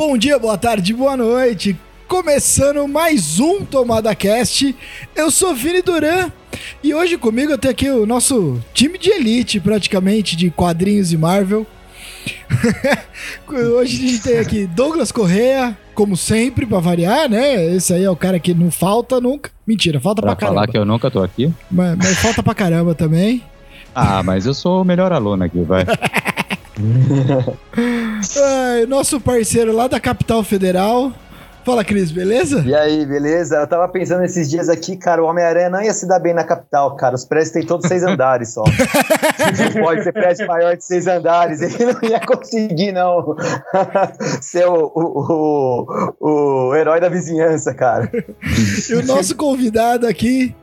Bom dia, boa tarde, boa noite. Começando mais um Tomada Cast. Eu sou Vini Duran e hoje comigo eu tenho aqui o nosso time de elite, praticamente, de quadrinhos e Marvel. hoje a gente tem aqui Douglas Correa, como sempre, pra variar, né? Esse aí é o cara que não falta nunca. Mentira, falta pra, Pra caramba. falar que eu nunca tô aqui? Mas, mas falta pra caramba também. Ah, mas eu sou o melhor aluno aqui, vai. Ai, nosso parceiro lá da capital federal. Fala, Cris, beleza? E aí, beleza? Eu tava pensando esses dias aqui, cara, o Homem-Aranha não ia se dar bem na capital, cara. Os prédios têm todos seis andares só. Pode ser prédio maior de seis andares. Ele não ia conseguir, não, ser o, o, o, o herói da vizinhança, cara. E o nosso convidado aqui,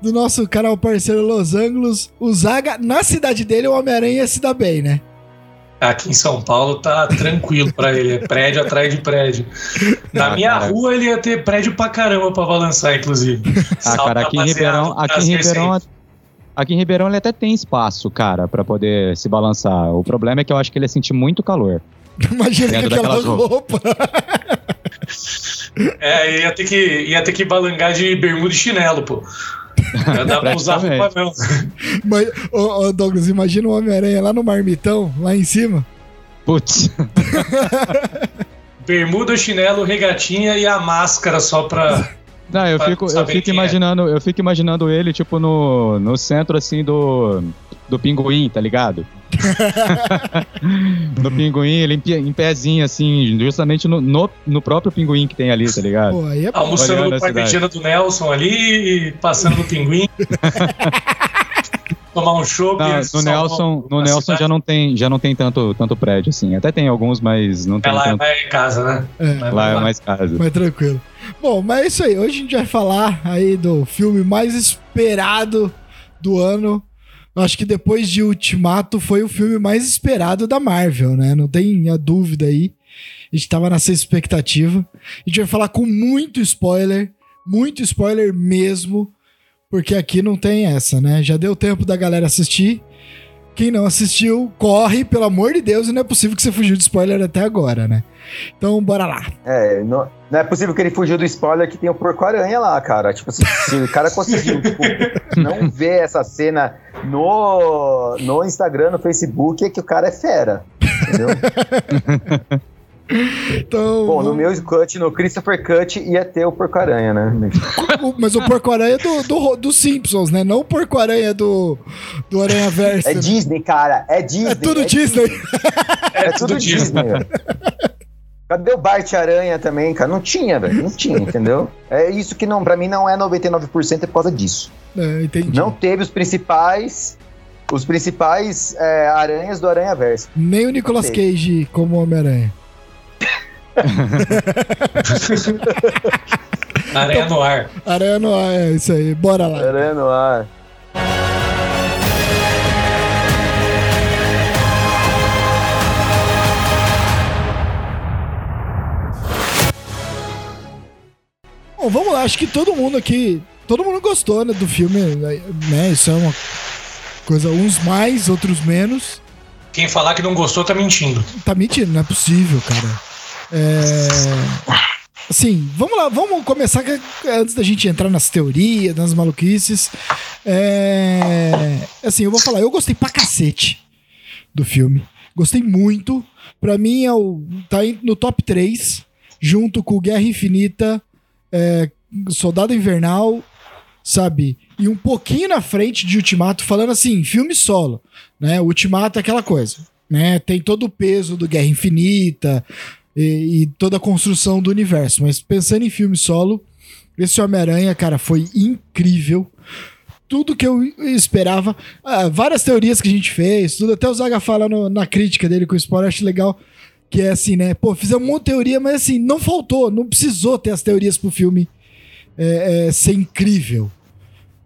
do nosso canal parceiro Los Angeles, o Zaga, na cidade dele, o Homem-Aranha ia se dar bem, né? Aqui em São Paulo tá tranquilo pra ele, é prédio atrás de prédio. Na Ah, minha cara. rua ele ia ter prédio pra caramba pra balançar, inclusive. Ah, Salto cara, aqui em Ribeirão, no aqui em Ribeirão, aqui em Ribeirão ele até tem espaço, cara, pra poder se balançar. O problema é que eu acho que ele ia sentir muito calor. Imagina aquela roupa. É, ia ter que, ia ter que balangar de bermuda e chinelo, pô. Dar pra usar roupa não. Mas, ô, ô, Douglas, imagina o Homem-Aranha lá no marmitão, lá em cima. Putz, Bermuda, chinelo, regatinha e a máscara só pra. Não, eu fico, eu fico é. imaginando, eu fico imaginando ele tipo no, no centro assim do do pinguim, tá ligado? no pinguim, ele em, em pezinho assim, justamente no, no, no próprio pinguim que tem ali, tá ligado? Pô, aí é. Almoçando no. Parmegiana do Nelson ali, passando no pinguim. Tomar um chopp. Não, no Nelson, no Nelson cidade. já não tem, já não tem tanto, tanto prédio assim. Até tem alguns, mas não tem É lá, é tanto. mais em casa, né? É. Mas Lá é mais casa. Mas tranquilo. Bom, mas é isso aí. Hoje a gente vai falar aí do filme mais esperado do ano. Eu Acho que depois de Ultimato foi o filme mais esperado da Marvel, né? Não tem a dúvida aí. A gente tava nessa expectativa. A gente vai falar com muito spoiler, muito spoiler mesmo, porque aqui não tem essa, né? Já deu tempo da galera assistir. Quem não assistiu, corre, pelo amor de Deus, e não é possível que você fugiu de spoiler até agora, né? Então, bora lá. É, não, não é possível que ele fugiu do spoiler que tem o porco-aranha lá, cara. Tipo assim, se o cara conseguiu tipo, não ver essa cena no, no Instagram, no Facebook, é que o cara é fera. Entendeu? Então, Bom, no meu cut, no Christopher Cut, ia ter o porco-aranha, né? Mas o porco-aranha é do, do, do Simpsons, né? Não o porco-aranha do, do Aranha Verso. É Disney, cara. É Disney. É tudo Disney. É tudo Disney, velho. Cadê o Bart Aranha também, cara? Não tinha, velho. Não tinha, entendeu? É isso que não, pra mim não é 99% é por causa disso. É, entendi. Não teve os principais. Os principais é, aranhas do Aranha Verso. Nem o Nicolas Cage como Homem-Aranha. Aranha no ar. Aranha no ar, é isso aí. Bora lá. Aranha no ar. Bom, vamos lá. Acho que todo mundo aqui. Todo mundo gostou né, do filme, né? Isso é uma coisa. Uns mais, outros menos. Quem falar que não gostou tá mentindo. Tá mentindo, não é possível, cara. É. Assim, vamos lá, vamos começar antes da gente entrar nas teorias, nas maluquices. É. Assim, eu vou falar, eu gostei pra cacete do filme. Gostei muito. Pra mim, é o, tá no top 3, junto com Guerra Infinita, é, Soldado Invernal, sabe? E um pouquinho na frente de Ultimato, falando assim, filme solo, né? Ultimato é aquela coisa, né? Tem todo o peso do Guerra Infinita e, e toda a construção do universo, mas pensando em filme solo, esse Homem-Aranha, cara, foi incrível. Tudo que eu esperava, ah, várias teorias que a gente fez, tudo, até o Zaga fala no- na crítica dele com o spoiler, acho legal, que é assim, né? Pô, fizemos um monte de teoria, mas assim, não faltou, não precisou ter as teorias pro filme é, é, ser incrível,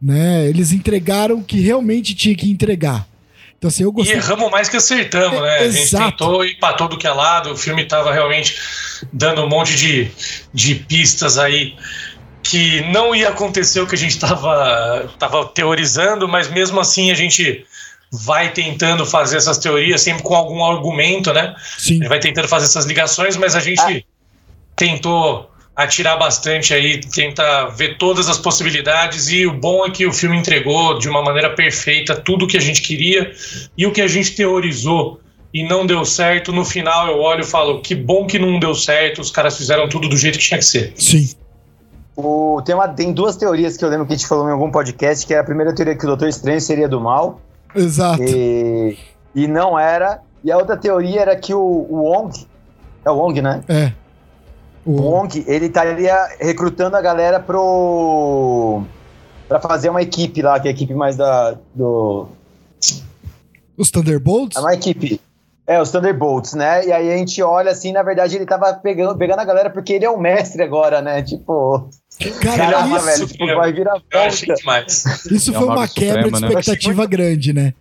né? Eles entregaram o que realmente tinha que entregar. Então, assim, eu E gostei. erramos mais que acertamos, né? A gente Exato. tentou ir pra todo que é lado, o filme tava realmente dando um monte de, de pistas aí que não ia acontecer o que a gente tava, tava teorizando, mas mesmo assim a gente vai tentando fazer essas teorias sempre com algum argumento, né? A Sim. gente vai tentando fazer essas ligações, mas a gente tentou atirar bastante aí, tenta ver todas as possibilidades e o bom é que o filme entregou de uma maneira perfeita tudo o que a gente queria e o que a gente teorizou e não deu certo, no final eu olho e falo que bom que não deu certo, os caras fizeram tudo do jeito que tinha que ser. Sim. O, tem, uma, tem duas teorias que eu lembro que a gente falou em algum podcast, que era a primeira teoria que o Doutor Estranho seria do mal. Exato. E, e não era. E a outra teoria era que o, o Wong, é o Wong, né? É. O Wong, ele estaria recrutando a galera pro. pra fazer uma equipe lá, que é a equipe mais da. do. Os Thunderbolts? É uma equipe. É, os Thunderbolts, né? E aí a gente olha assim, na verdade ele tava pegando, pegando a galera porque ele é o mestre agora, né? Tipo. Cara, Caramba, isso, velho, tipo, vai virar volta. isso É foi o uma Mago quebra Supremo, de né? expectativa grande, né?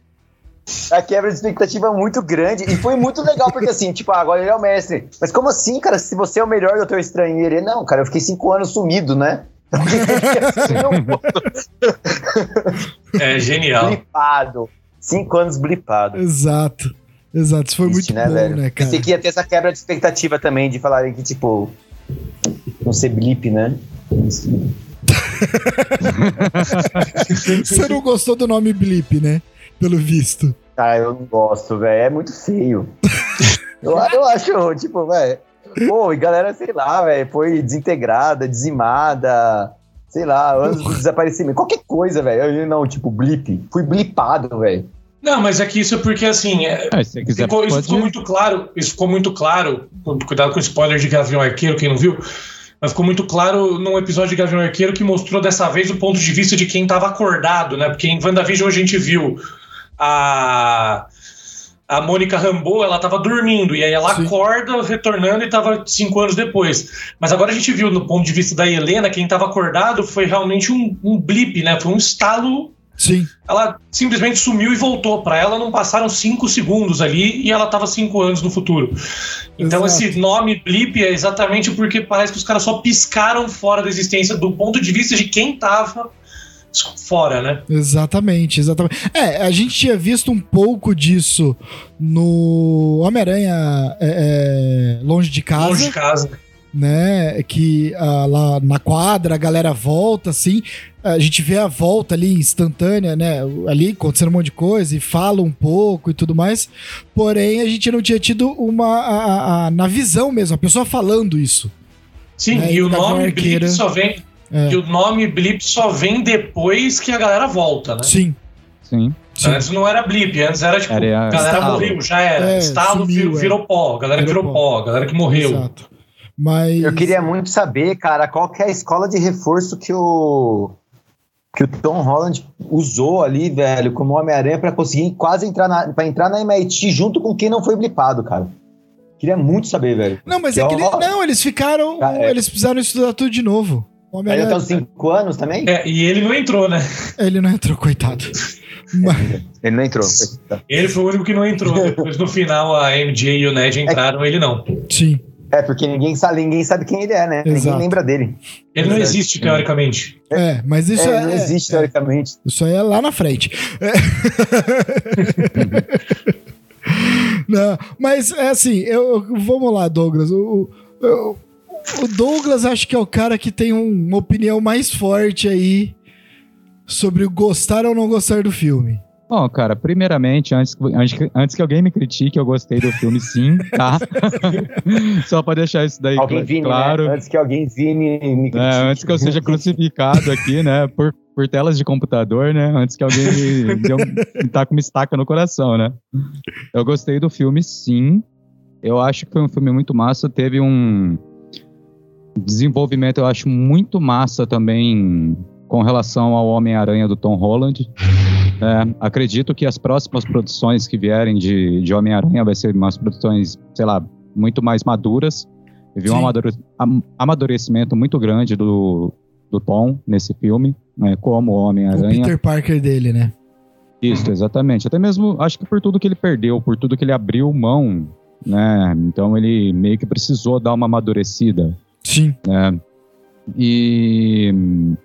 A quebra de expectativa muito grande. E foi muito legal, porque assim, tipo, ah, agora ele é o mestre. Mas como assim, cara? Se você é o melhor Doutor Estranho e ele, não, cara, eu fiquei cinco anos sumido, né? É genial. blipado. Cinco anos blipado. Exato. Exato. Isso foi muito bom, né, cara? Pensei que ia ter essa quebra de expectativa também, de falarem que, tipo, não ser blip, né? Você não gostou do nome Blip, né? Pelo visto. Ah, eu não gosto, velho. É muito feio. eu, eu acho, tipo, velho. Pô, e galera, sei lá, velho, foi desintegrada, dizimada, sei lá, anos de desaparecimento. Qualquer coisa, velho. Eu Não, tipo, blip. Fui blipado, velho. Não, mas é que isso é porque assim. é- É, quiser, ficou, isso ficou muito claro. Isso ficou muito claro. Cuidado com o spoiler de Gavião Arqueiro, quem não viu. Mas ficou muito claro num episódio de Gavião Arqueiro que mostrou dessa vez o ponto de vista de quem estava acordado, né? Porque em WandaVision a gente viu a. A Mônica Rambeau, ela tava dormindo, e aí ela Sim. acorda, retornando, e tava cinco anos depois. Mas agora a gente viu, no ponto de vista da Helena, quem tava acordado foi realmente um, um blip, né? Foi um estalo Sim. ela simplesmente sumiu e voltou. Para ela não passaram cinco segundos ali e ela estava cinco anos no futuro. Então Exato. esse nome blip é exatamente porque parece que os caras só piscaram fora da existência do ponto de vista de quem tava fora, né? Exatamente, exatamente. É, a gente tinha visto um pouco disso no Homem-Aranha é, é, Longe de Casa. Longe de casa. né? Que ah, lá na quadra a galera volta, assim. A gente vê a volta ali instantânea, né? Ali acontecendo um monte de coisa e fala um pouco e tudo mais. Porém, a gente não tinha tido uma. a- a- a- na visão mesmo, a pessoa falando isso. Sim, É, e o nome Arqueira. só vem. É. E o nome blip só vem depois que a galera volta, né? Sim. Sim. sim. Antes não era blip, antes era tipo, Era a galera estalo. morreu, já era. É, Estalo sumiu, virou, é. pó, a galera Virou virou pó. pó, a galera que morreu. Exato. Mas. Eu queria muito saber, cara, qual que é a escola de reforço que o que o Tom Holland usou ali, velho, como Homem-Aranha pra conseguir quase entrar na para entrar na MIT junto com quem não foi blipado, cara. Queria muito saber, velho. Não, mas Que é que ele- não, eles ficaram. Ah, é. Eles precisaram estudar tudo de novo. O Aí os 5 anos também? É, e ele não entrou, né? Ele não entrou, coitado. Mas- Ele não entrou. Ele foi o único que não entrou. Depois no final a MJ e o Ned entraram, ele não. sim. É, porque ninguém sabe, ninguém sabe quem ele é, né? Exato. Ninguém lembra dele. Ele não existe, teoricamente. É, mas isso é, é. não existe, é, teoricamente. Isso aí é lá na frente. É. Não, mas é assim, eu, eu- vamos lá, Douglas. O, o- o Douglas acho que é o cara que tem um- uma opinião mais forte aí sobre gostar ou não gostar do filme. Bom, cara, primeiramente, antes, que- antes, que- antes que alguém me critique, eu gostei do filme sim, tá? Só pra deixar isso daí Alguém cl- vi, claro. né? Antes que alguém vi me, me É, critique. antes que eu seja crucificado aqui, né, por, por telas de computador, né, antes que alguém me, dê um, me taque uma estaca no coração, né. Eu gostei do filme, sim. Eu acho que foi um filme muito massa, teve um desenvolvimento, eu acho, muito massa também com relação ao Homem-Aranha do Tom Holland. É, acredito que as próximas produções que vierem de, de Homem-Aranha vai ser umas produções, sei lá, muito mais maduras. Eu vi um Sim. am- amadurecimento muito grande do, do Tom nesse filme, né, como O Homem-Aranha. Peter Parker dele, né? Isso, exatamente. Até mesmo, acho que por tudo que ele perdeu, por tudo que ele abriu mão, né? Então ele meio que precisou dar uma amadurecida. Sim. né? E hum,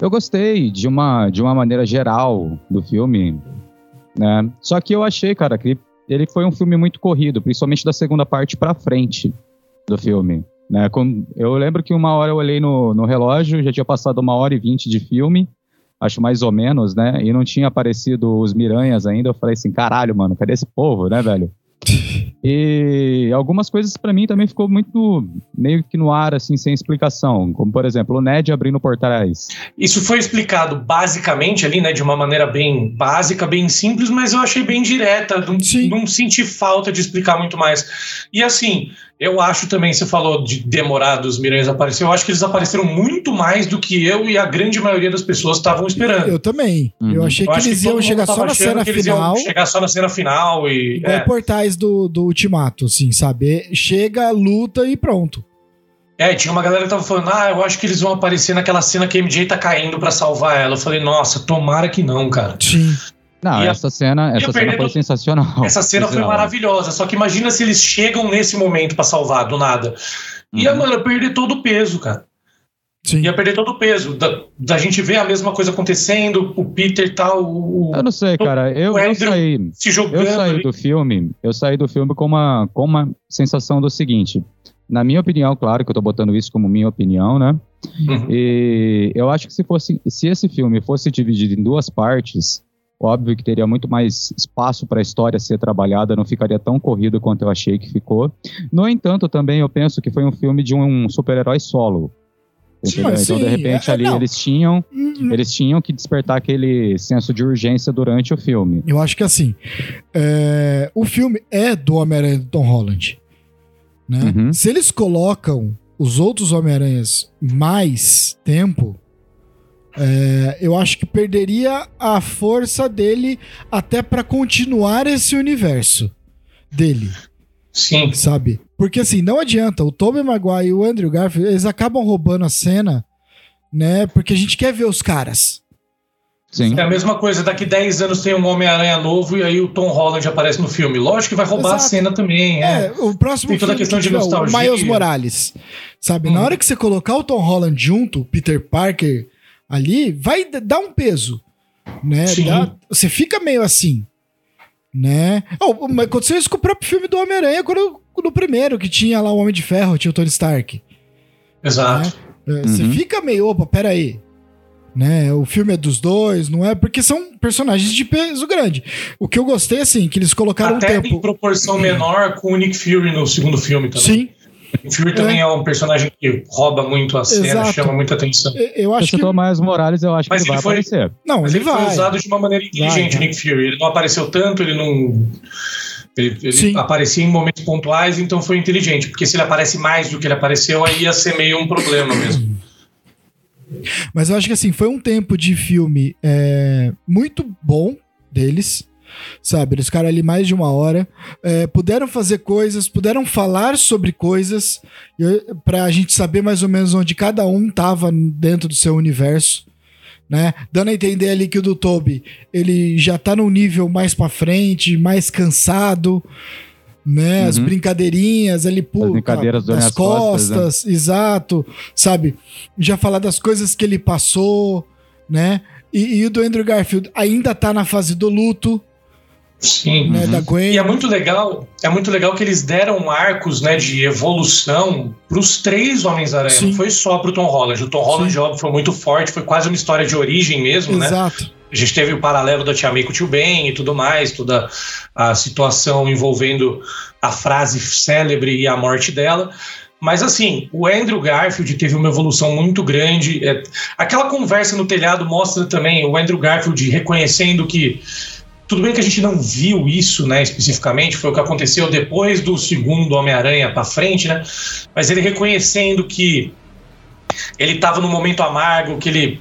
eu gostei de uma, de uma maneira geral do filme, né? Só que eu achei, cara, que ele foi um filme muito corrido, principalmente da segunda parte pra frente do filme. Né? Eu lembro que uma hora eu olhei no, no relógio, já tinha passado uma hora e vinte de filme, acho mais ou menos, né? E não tinha aparecido os Miranhas ainda. Eu falei assim, caralho, mano, cadê esse povo, né, velho? E algumas coisas para mim também ficou muito meio que no ar, assim, sem explicação. Como, por exemplo, o Ned abrindo portais. Isso foi explicado basicamente ali, né, de uma maneira bem básica, bem simples, mas eu achei bem direta. Não, não senti falta de explicar muito mais. E assim, eu acho também, você falou de demorar dos Miranhas aparecer, eu acho que eles apareceram muito mais do que eu e a grande maioria das pessoas estavam esperando. Eu também. Uhum. Eu achei eu que eles que iam chegar só na cena final. chegar só na cena final e. Igual é. portais do, do Ultimato, assim, sabe? Chega, luta e pronto. É, tinha uma galera que tava falando, ah, eu acho que eles vão aparecer naquela cena que a MJ tá caindo para salvar ela. Eu falei, nossa, tomara que não, cara. Sim. Não, e essa a, cena, essa cena foi sensacional. Essa cena foi maravilhosa. Só que imagina se eles chegam nesse momento para salvar do nada. Uhum. Ia, mano, perder todo o peso, cara. Sim. Ia perder todo o peso. Da, da gente ver a mesma coisa acontecendo, o Peter tal. O, eu não sei, cara. Eu, eu saí. Se jogando eu saí ali. do filme. Eu saí do filme com uma, com uma sensação do seguinte. Na minha opinião, claro que eu tô botando isso como minha opinião, né? Uhum. E eu acho que se fosse, se esse filme fosse dividido em duas partes, Óbvio que teria muito mais espaço para a história ser trabalhada, não ficaria tão corrido quanto eu achei que ficou. No entanto, também eu penso que foi um filme de um super-herói solo. Sim, então, de repente, é, ali não. eles tinham uhum. eles tinham que despertar aquele senso de urgência durante o filme. Eu acho que assim, é, o filme é do Homem-Aranha do Tom Holland. Né? Uhum. Se eles colocam os outros Homem-Aranhas mais tempo, é, eu acho que perderia a força dele até para continuar esse universo dele. Sim. Sabe? Porque assim, não adianta. O Tobey Maguire e o Andrew Garfield, eles acabam roubando a cena, né? Porque a gente quer ver os caras. Sim. É a mesma coisa, daqui 10 anos tem um Homem-Aranha novo e aí o Tom Holland aparece no filme. Lógico que vai roubar Exato. a cena também. É. é, o próximo tem toda a questão de nostalgia. O Miles Morales. Sabe? Hum. Na hora que você colocar o Tom Holland junto, o Peter Parker ali, vai dar um peso, né? Dá, você fica meio assim, né? Oh, aconteceu isso com o próprio filme do Homem-Aranha, no primeiro, que tinha lá o Homem de Ferro, tinha o Tony Stark. Exato. Né? Você uhum. fica meio, opa, peraí. Né? O filme é dos dois, não é? Porque são personagens de peso grande. O que eu gostei, assim, que eles colocaram Até um tempo... em proporção menor com o Nick Fury no segundo filme também. Sim, o Fury também é um personagem que rouba muito a cena, Exato. chama muita atenção. Eu acho que o Miles Morales, eu acho Mas que ele, ele vai foi... aparecer. Não, Mas ele, ele vai. foi usado de uma maneira inteligente, vai, Nick Fury. Ele não apareceu tanto, ele não. Ele, ele aparecia em momentos pontuais, então foi inteligente. Porque se ele aparece mais do que ele apareceu, aí ia ser meio um problema mesmo. Mas eu acho que assim, foi um tempo de filme é, muito bom deles sabe? Eles ficaram ali mais de uma hora, é, puderam fazer coisas, puderam falar sobre coisas para a gente saber mais ou menos onde cada um tava dentro do seu universo. Né? Dando a entender ali que o do Toby ele já tá num nível mais para frente, mais cansado, né? Uhum. As brincadeirinhas pô, brincadeiras das costas, costas né? exato, sabe? Já falar das coisas que ele passou, né? E, e, o do Andrew Garfield ainda tá na fase do luto, Sim. Né, uhum. da Gwen. E é muito legal, é muito legal que eles deram arcos, né, de evolução para os três Homens-Aranha. Não foi só pro Tom Holland. O Tom Holland, óbvio, foi muito forte, foi quase uma história de origem mesmo, né? Exato. né? A gente teve o paralelo da Tia May com o Tio Ben e tudo mais, toda a situação envolvendo a frase célebre e a morte dela. Mas assim, o Andrew Garfield teve uma evolução muito grande. É, aquela conversa no telhado mostra também o Andrew Garfield reconhecendo que tudo bem que a gente não viu isso, né, especificamente, foi o que aconteceu depois do segundo Homem-Aranha para frente, né? Mas ele reconhecendo que ele estava num momento amargo, que ele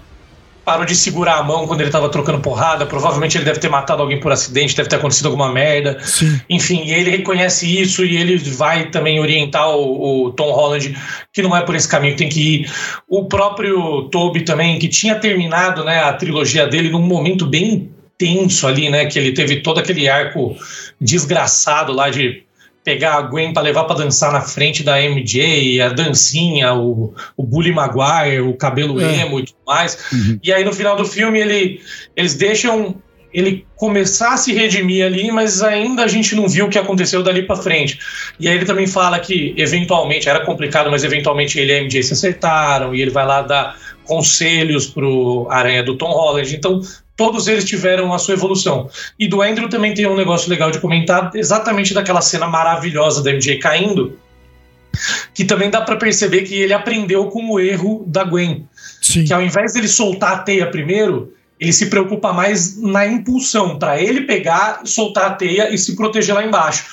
parou de segurar a mão quando ele estava trocando porrada, provavelmente ele deve ter matado alguém por acidente, deve ter acontecido alguma merda. Sim. Enfim, ele reconhece isso e ele vai também orientar o, o, Tom Holland que não é por esse caminho que tem que ir. O próprio Toby também, que tinha terminado né, a trilogia dele num momento bem tenso ali, né? Que ele teve todo aquele arco desgraçado lá de pegar a Gwen para levar para dançar na frente da MJ, a dancinha, o, o Bully Maguire, o cabelo é. emo e tudo mais. Uhum. E aí no final do filme ele, eles deixam ele começar a se redimir ali, mas ainda a gente não viu o que aconteceu dali para frente. E aí ele também fala que eventualmente era complicado, mas eventualmente ele e a MJ se acertaram e ele vai lá dar conselhos pro Aranha do Tom Holland. Então, todos eles tiveram a sua evolução. E do Andrew também tem um negócio legal de comentar, exatamente daquela cena maravilhosa da MJ caindo, que também dá para perceber que ele aprendeu com o erro da Gwen. Sim. Que ao invés dele soltar a teia primeiro, ele se preocupa mais na impulsão, para ele pegar, soltar a teia e se proteger lá embaixo.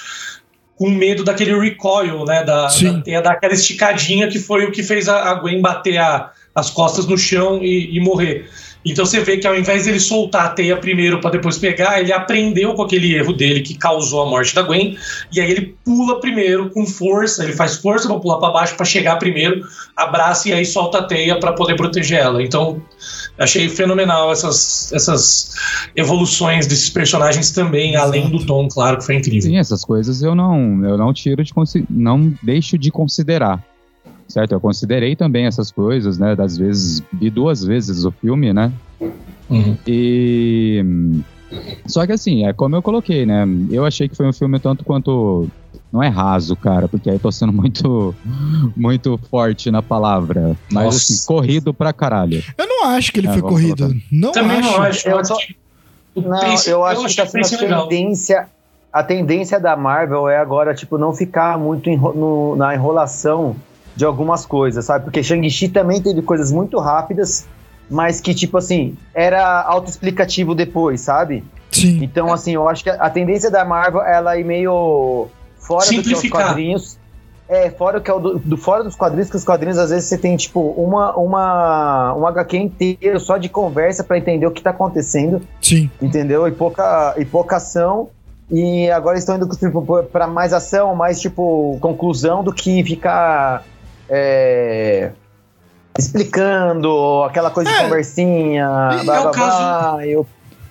Com medo daquele recoil, né? Da, da teia, daquela esticadinha que foi o que fez a, a Gwen bater a- as costas no chão e, e morrer. Então você vê que ao invés dele soltar a teia primeiro para depois pegar, ele aprendeu com aquele erro dele que causou a morte da Gwen, e aí ele pula primeiro com força, ele faz força para pular para baixo para chegar primeiro, abraça e aí solta a teia para poder proteger ela. Então achei fenomenal essas, essas evoluções desses personagens também, além do tom, claro que foi incrível. Sim, essas coisas eu não, eu não tiro de não deixo de considerar. Certo? Eu considerei também essas coisas, né? Das vezes, vi duas vezes o filme, né? Uhum. E. Só que assim, é como eu coloquei, né? Eu achei que foi um filme tanto quanto. Não é raso, cara, porque aí eu tô sendo muito, muito forte na palavra. Mas Nossa. assim, corrido pra caralho. Eu não acho que ele É, foi corrido. colocar. Não Também acho. não acho. Eu Eu só- acho que Não, eu acho que achei tá o sendo pace a legal. tendência. A tendência da Marvel é agora, tipo, não ficar muito enro- no- na enrolação de algumas coisas, sabe? Porque Shang-Chi também teve coisas muito rápidas, mas que, tipo assim, era autoexplicativo depois, sabe? Sim. Então, assim, eu acho que a tendência da Marvel, ela ir meio fora do que é os quadrinhos. É, fora, o que é o do, do- fora dos quadrinhos, que os quadrinhos, às vezes, você tem, tipo, uma, uma, um HQ inteiro só de conversa pra entender o que tá acontecendo Sim. entendeu? E pouca, e pouca ação. E agora estão indo tipo, para mais ação, mais tipo conclusão do que ficar é, explicando aquela coisa É. de conversinha. E blá, é o blá, caso- blá, eu-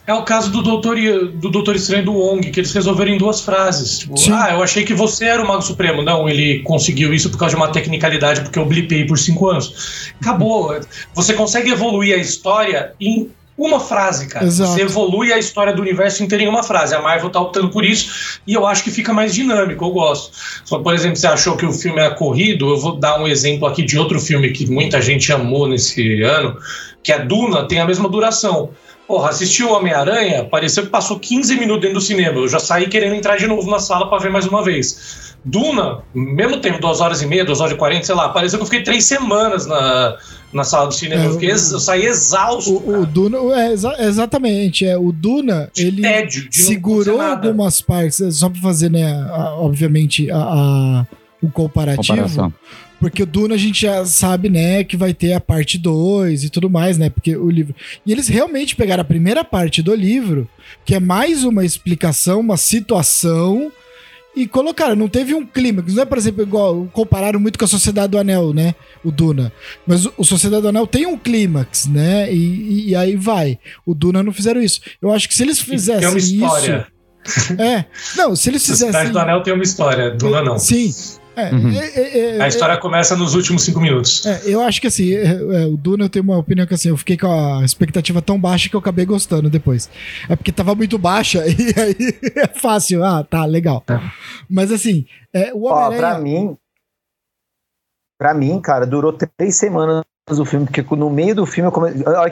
É o caso do Doutor, do Doutor Estranho do Wong, que eles resolveram em duas frases. Tipo, Sim. ah, eu achei que você era o Mago Supremo. Não, ele conseguiu isso por causa de uma tecnicalidade, porque eu blipei por cinco anos. Acabou. Você consegue evoluir a história em uma frase, cara. Exato. Você evolui a história do universo inteiro em uma frase. A Marvel tá optando por isso e eu acho que fica mais dinâmico, eu gosto. Só, por exemplo, você achou que o filme era corrido, eu vou dar um exemplo aqui de outro filme que muita gente amou nesse ano, que é Duna, tem a mesma duração. Porra, assistiu o Homem-Aranha, pareceu que passou 15 minutos dentro do cinema. Eu já saí querendo entrar de novo na sala pra ver mais uma vez. Duna, mesmo tempo, duas horas e meia, duas horas e quarenta, sei lá, pareceu que eu fiquei três semanas na, na sala do cinema. É, eu, fiquei eu saí exausto. O, o Duna, é, exa- exatamente, é, o Duna, de ele tédio, segurou algumas partes, é, só pra fazer, né, a- obviamente, a, a- o comparativo, Comparação. porque o Duna a gente já sabe, né, que vai ter a parte 2 e tudo mais, né, porque o livro... E eles realmente pegaram a primeira parte do livro, que é mais uma explicação, uma situação, e colocaram, não teve um clímax, não é, por exemplo, igual, compararam muito com a Sociedade do Anel, né, o Duna, mas o, o Sociedade do Anel tem um clímax, né, e, e aí vai. O Duna não fizeram isso. Eu acho que se eles Tem fizessem uma história. isso... É, não, se eles fizessem... do Anel tem uma história, Duna não. Sim. É, Uhum. é, é, é, A história começa nos últimos cinco minutos. é, eu acho que assim, é, é, o Duna eu tenho uma opinião que assim, eu fiquei com a expectativa tão baixa que eu acabei gostando depois. É porque tava muito baixa e aí é fácil. Ah, tá, legal. Mas assim, é, o Ó, pra Homem-Aranha. mim, pra mim, cara, durou três semanas o filme, porque no meio do filme, come...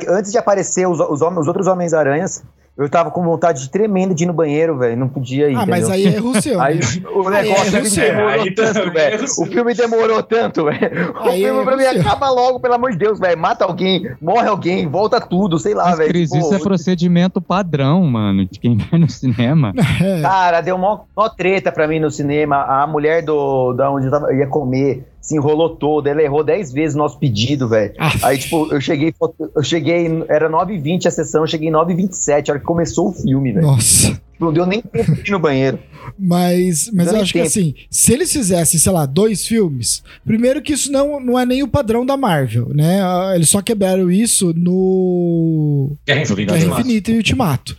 antes de aparecer os, os, homens- os outros Homens-Aranhas, eu tava com vontade tremenda de ir no banheiro, velho. Não podia ir. Ah, mas entendeu? aí é Russell. Aí né? o Aí negócio é ele Russell. demorou Aí tanto, é velho. O filme demorou tanto, velho. O Aí é filme pra mim acaba logo, pelo amor de Deus, velho. Mata alguém, morre alguém, volta tudo, sei lá, Mas, velho. Cris, Tipo, isso é procedimento padrão, mano, de quem vai no cinema. É, Cara, deu mó, mó treta pra mim no cinema. A mulher do da onde eu tava, ia comer se enrolou toda. Ela errou 10 vezes o nosso pedido, velho. Aí, tipo, eu cheguei, eu cheguei, era 9h20 a sessão, eu cheguei 9h27, a hora que começou o filme, velho. Nossa. Não deu nem tempo de ir no banheiro. Mas, mas eu acho que entendo. assim, se eles fizessem, sei lá, dois filmes, primeiro que isso não, não é nem o padrão da Marvel, né? Ah, Eles só quebraram isso no Guerra Infinita. Guerra. Infinita e Ultimato.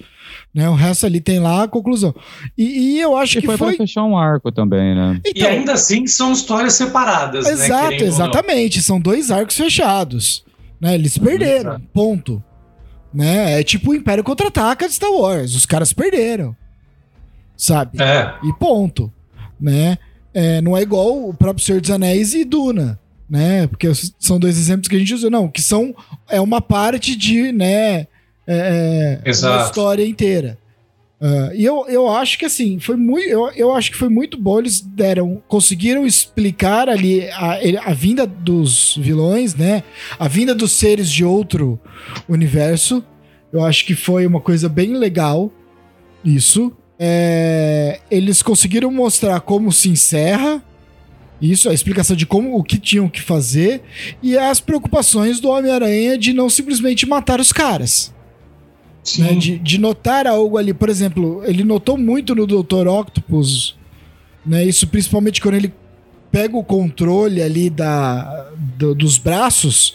Né? O resto ali tem lá a conclusão. E, e eu acho E que foi, foi. pra fechar um arco também, né? E ainda assim são histórias separadas, né? Exato, não. exatamente. São dois arcos fechados. Né? Eles perderam, exato. ponto. Né? É tipo o Império Contra-Ataca de Star Wars. Os caras perderam. Sabe? É. E ponto. Né? É, não é igual o próprio Senhor dos Anéis e Duna. Né? Porque são dois exemplos que a gente usou. Não, que são. É uma parte de. Né? É, é, Exato. história inteira. Ah, e eu, eu acho que assim, foi muito. Eu, eu acho que foi muito bom. Eles deram. Conseguiram explicar ali a, a vinda dos vilões, né? A vinda dos seres de outro universo. Eu acho que foi uma coisa bem legal. Isso. É, eles conseguiram mostrar como se encerra. Isso, a explicação de como o que tinham que fazer e as preocupações do Homem-Aranha de não simplesmente matar os caras. Né, de, de notar algo ali. Por exemplo, ele notou muito no Dr. Octopus, né? Isso principalmente quando ele pega o controle ali da, do- dos braços,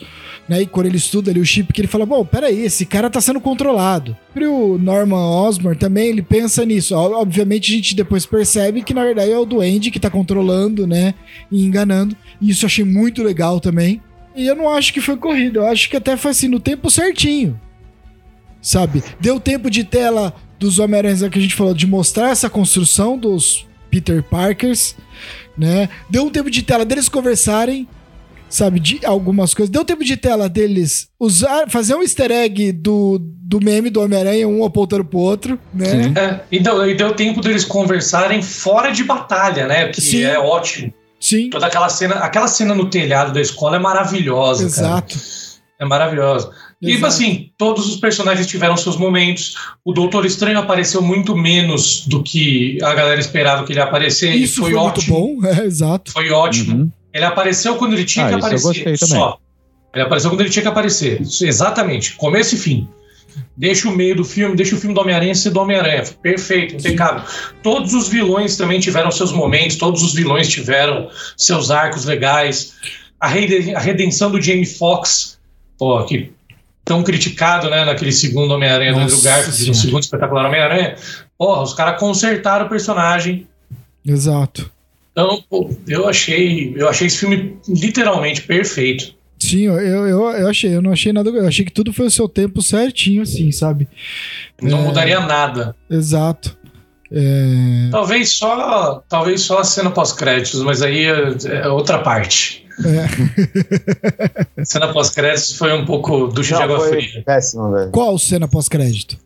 né? E quando ele estuda ali o chip, que ele fala, bom, peraí, esse cara tá sendo controlado. E o Norman Osborn também, ele pensa nisso. Obviamente a gente depois percebe que na verdade é o Duende que tá controlando, né? E enganando. E isso eu achei muito legal também. E eu não acho que foi corrida, eu acho que até foi assim, no tempo certinho sabe? Deu tempo de tela dos Homem-Aranhas que a gente falou, de mostrar essa construção dos Peter Parkers, né? Deu um tempo de tela deles conversarem, sabe? De algumas coisas. Deu tempo de tela deles usar, fazer um easter egg do, do meme do Homem-Aranha, um apontando pro outro, né? É, e, deu, e deu tempo deles conversarem fora de batalha, né? Que Sim. é ótimo. Sim, Toda aquela cena, aquela cena no telhado da escola é maravilhosa, cara. exato. É maravilhosa. E Exato. assim, todos os personagens tiveram seus momentos. O Doutor Estranho apareceu muito menos do que a galera esperava que ele aparecer. e Isso foi, foi, ótimo. muito bom, é, exato. Foi ótimo. Uhum. Ele apareceu quando ele tinha Ah, que isso eu aparecer. gostei também. Só. Ele apareceu quando ele tinha que aparecer. Isso, exatamente. Começo e fim. Deixa o meio do filme, deixa o filme do Homem-Aranha ser do Homem-Aranha. Perfeito, impecável. Todos os vilões também tiveram seus momentos, todos os vilões tiveram seus arcos legais. A, rede- a redenção do Jamie Foxx, pô, que tão criticado, né, naquele segundo Homem-Aranha do Andrew Garfield, no segundo espetacular Homem-Aranha. Porra, os caras consertaram o personagem. Exato. Então, pô, eu achei, eu achei esse filme literalmente perfeito. Sim, eu, eu, eu, eu achei, eu não achei nada. Eu achei que tudo foi o seu tempo certinho, assim, sabe? Não É. mudaria nada. Exato. É, Talvez só, talvez só a cena pós-créditos, mas aí é, é outra parte. É. Cena pós-créditos foi um pouco ducha de água foi fria. péssimo, velho. Qual cena pós-crédito?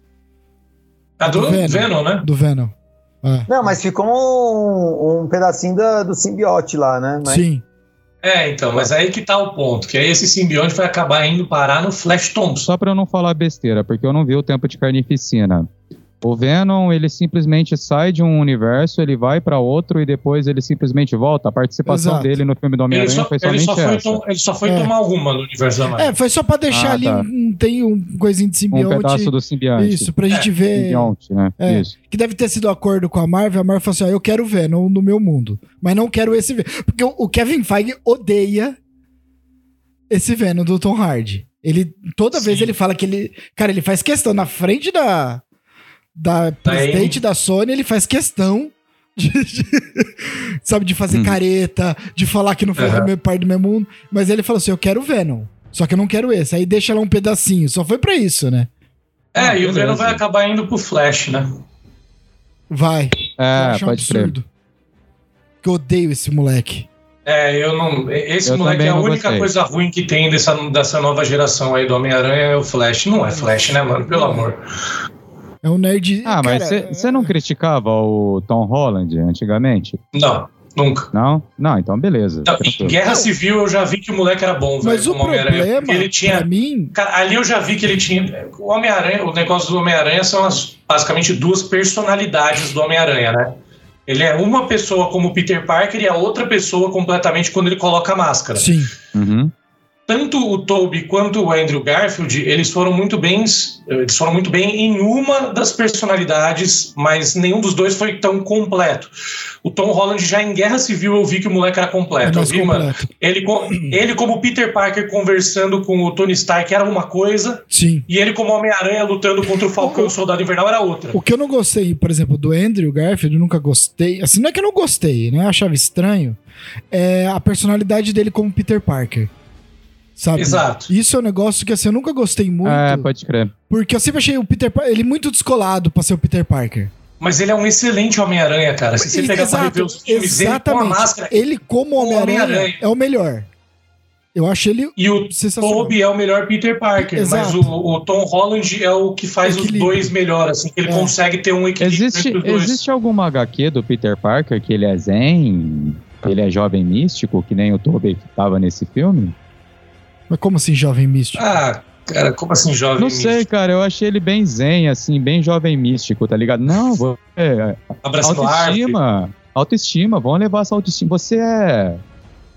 A do do Venom. Venom, né? Do Venom. Ah, Não, mas ficou um, um pedacinho da- do simbiote lá, né? Mas, Sim. É, então, mas aí que tá o ponto, que aí esse simbionte vai acabar indo parar no Flash Thompson. Só pra eu não falar besteira, porque eu não vi o tempo de carnificina. O Venom, ele simplesmente sai de um universo, ele vai pra outro e depois ele simplesmente volta. A participação Exato. dele no filme do Ele Homem-Aranha foi ele somente só foi, essa. tom- ele só foi É. tomar uma no universo da Marvel. É, foi só pra deixar Ah, ali tá. um, tem um coisinho de Um simbionte. pedaço do simbionte. Isso, pra gente ver. Simbionte, né? É. Isso. Que deve ter sido um acordo com a Marvel. A Marvel falou assim: ó, eu quero o Venom no meu mundo. Mas não quero esse Venom. Porque o Kevin Feige odeia esse Venom do Tom Hardy. Ele, toda vez Sim. ele fala que ele. Cara, ele faz questão na frente da. Da presidente da Sony, ele faz questão de, de- sabe, de fazer Hum. careta, de falar que não do meu parte do meu mundo. Mas ele falou assim: eu quero o Venom. Só que eu não quero esse. Aí deixa lá um pedacinho. Só foi pra isso, né? É, Ah, e o. Venom vai acabar indo pro Flash, né? Vai. Eu É, acho um pode absurdo. Que eu odeio esse moleque. É, eu não. Esse Eu moleque é a única gostei. coisa ruim que tem dessa, dessa nova geração aí do Homem-Aranha é o Flash. Não é Flash, né, mano? Pelo amor. É um nerd. Ah, mas cara, você não criticava o Tom Holland antigamente? Não, nunca. Não? Não, então beleza. Não, em. Guerra Civil eu já vi que o moleque era bom, velho. Mas o problema, Ele tinha. pra mim, Cara, ali eu já vi que ele tinha. O Homem-Aranha, o negócio do Homem-Aranha são as, basicamente duas personalidades do Homem-Aranha, né? Ele é uma pessoa como Peter Parker e a outra pessoa completamente quando ele coloca a máscara. sim. Uhum. Tanto o Toby quanto o Andrew Garfield, eles foram muito bem, eles foram muito bem em uma das personalidades, mas nenhum dos dois foi tão completo. O Tom Holland já em Guerra Civil eu vi que o moleque era completo. vi, mano, ele, ele como Peter Parker conversando com o Tony Stark era uma coisa, Sim. e ele como Homem-Aranha lutando contra o Falcão e o Soldado Invernal era outra. O que eu não gostei, por exemplo, do Andrew Garfield, eu nunca gostei. Assim, não é que eu não gostei, né? Eu achava estranho. É a personalidade dele como Peter Parker. Sabe? Exato. Isso é um negócio que assim, eu nunca gostei muito. É, pode crer. Porque eu sempre achei o Peter Parker, ele muito descolado pra ser o Peter Parker. Mas ele é um excelente Homem-Aranha, cara. Se você pegar pra rever os filmes, ele com a exatamente. máscara. Ele como Homem-Aranha Homem-Aranha. é o melhor. Eu acho ele E o. Toby é o melhor Peter Parker, mas Exato. o, o Tom Holland é o que faz Equilíbrio. os dois melhor, assim, que ele É. consegue ter um equilíbrio Existe, entre os dois. existe alguma HQ do Peter Parker que ele é zen, que ele é jovem místico, que nem o Tobey que tava nesse filme? Mas como assim, jovem místico? Ah, cara, como assim, jovem? Não sei, místico? cara, eu achei ele bem zen, assim, bem jovem místico, tá ligado? Não, você é Abraçando a árvore. autoestima, autoestima, vamos levar essa autoestima. Você é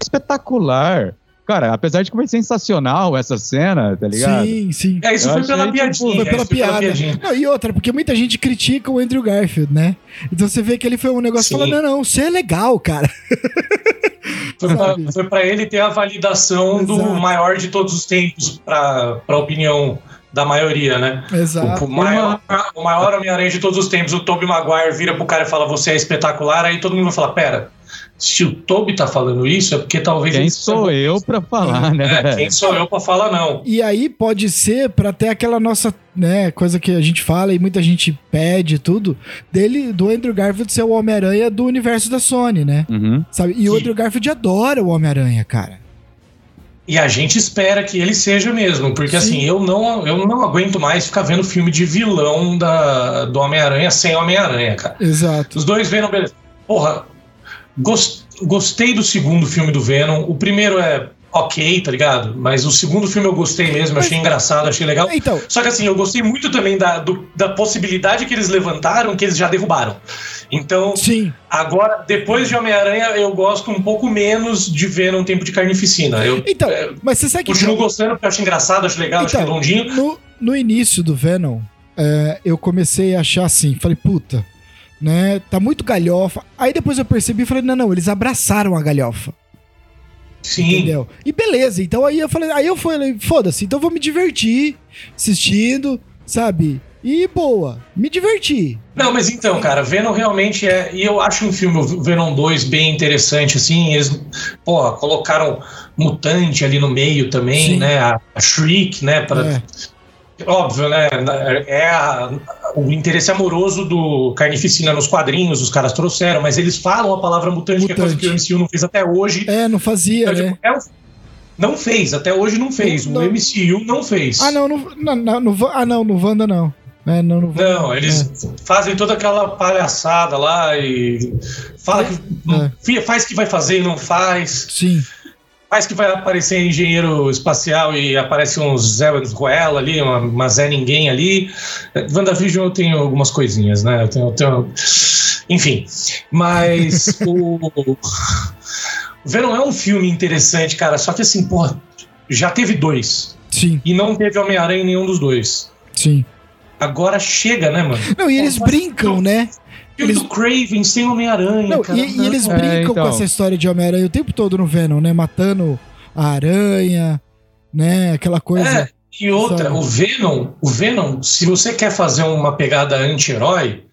espetacular. Cara, apesar de que foi sensacional essa cena, tá ligado? Sim, sim. É, isso Eu foi pela tipo, piadinha. Foi é, pela isso piada. piadinha. Não, e outra, porque muita gente critica o Andrew Garfield, né? Então você vê que ele foi um negócio falando, não, não, você é legal, cara. Foi pra ele ter a validação do Exato. maior de todos os tempos pra, pra opinião da maioria, né? Exato. O, o maior, o maior Homem-Aranha de todos os tempos, o Tobey Maguire vira pro cara e fala, você é espetacular, aí todo mundo vai falar, pera, se o Tobey tá falando isso, é porque talvez... Quem sou seja- eu pra falar, né? É, quem sou eu pra falar não? E aí pode ser pra ter aquela nossa, né, coisa que a gente fala e muita gente pede e tudo, dele, do Andrew Garfield ser o Homem-Aranha do universo da Sony, né? Uhum. Sabe? E o Sim. Andrew Garfield adora o Homem-Aranha, cara. E a gente espera que ele seja mesmo, porque Sim. assim, eu não, eu não aguento mais ficar vendo filme de vilão da, do Homem-Aranha sem Homem-Aranha, cara. Exato. Os dois Venom, beleza. Porra, gos- gostei do segundo filme do Venom. O primeiro é ok, tá ligado? Mas o segundo filme eu gostei mesmo, Mas- achei engraçado, achei legal. Então, Só que assim, eu gostei muito também da, do- da possibilidade que eles levantaram, que eles já derrubaram. Então, sim. agora, depois de Homem-Aranha, eu gosto um pouco menos de Venom Tempo de Carnificina. Eu Então, é, mas você sabe que continuo gostando, porque eu acho engraçado, acho legal, acho Então, redondinho. no, no início do Venom, é, eu comecei a achar assim, falei, puta, né, tá muito galhofa. Aí depois eu percebi e falei, não, não, eles abraçaram a galhofa, Sim. entendeu? E beleza, então aí eu falei, aí eu falei, foda-se, então eu vou me divertir assistindo, sabe? E boa, me diverti. Não, mas então, cara, Venom realmente é. E eu acho um filme, o Venom 2, bem interessante, assim. Eles, porra, colocaram mutante ali no meio também, Sim. né? A, a Shriek, né? Pra, É. Óbvio, né? É a- o interesse amoroso do Carnificina nos quadrinhos, os caras trouxeram, mas eles falam a palavra mutante, que é coisa que o Mutante. MCU não fez até hoje. É, não fazia, Então, né? tipo, é um- não fez, até hoje não fez. Não- O MCU não fez. Ah, não, no, no, Va- ah, não, no Wanda não. É, não, no Wanda, Não, eles fazem toda aquela palhaçada lá e fala que É. faz que vai fazer e não faz, Sim. faz que vai aparecer engenheiro espacial e aparece um Zé Ruela ali, uma, uma Zé Ninguém ali. WandaVision eu tenho algumas coisinhas, né? Eu tenho, eu tenho- Enfim, mas o Venom é um filme interessante, cara, só que assim, porra, já teve dois Sim, e não teve Homem-Aranha em nenhum dos dois. sim. Agora chega, né, mano? Não, e eles Mas- brincam, né? Filme Eles- do Craven sem Homem-Aranha, e, e eles É, brincam então. com essa história de Homem-Aranha o tempo todo no Venom, né? Matando a aranha, né? Aquela coisa. É, e outra, Sabe? o Venom, o Venom, se você quer fazer uma pegada anti-herói,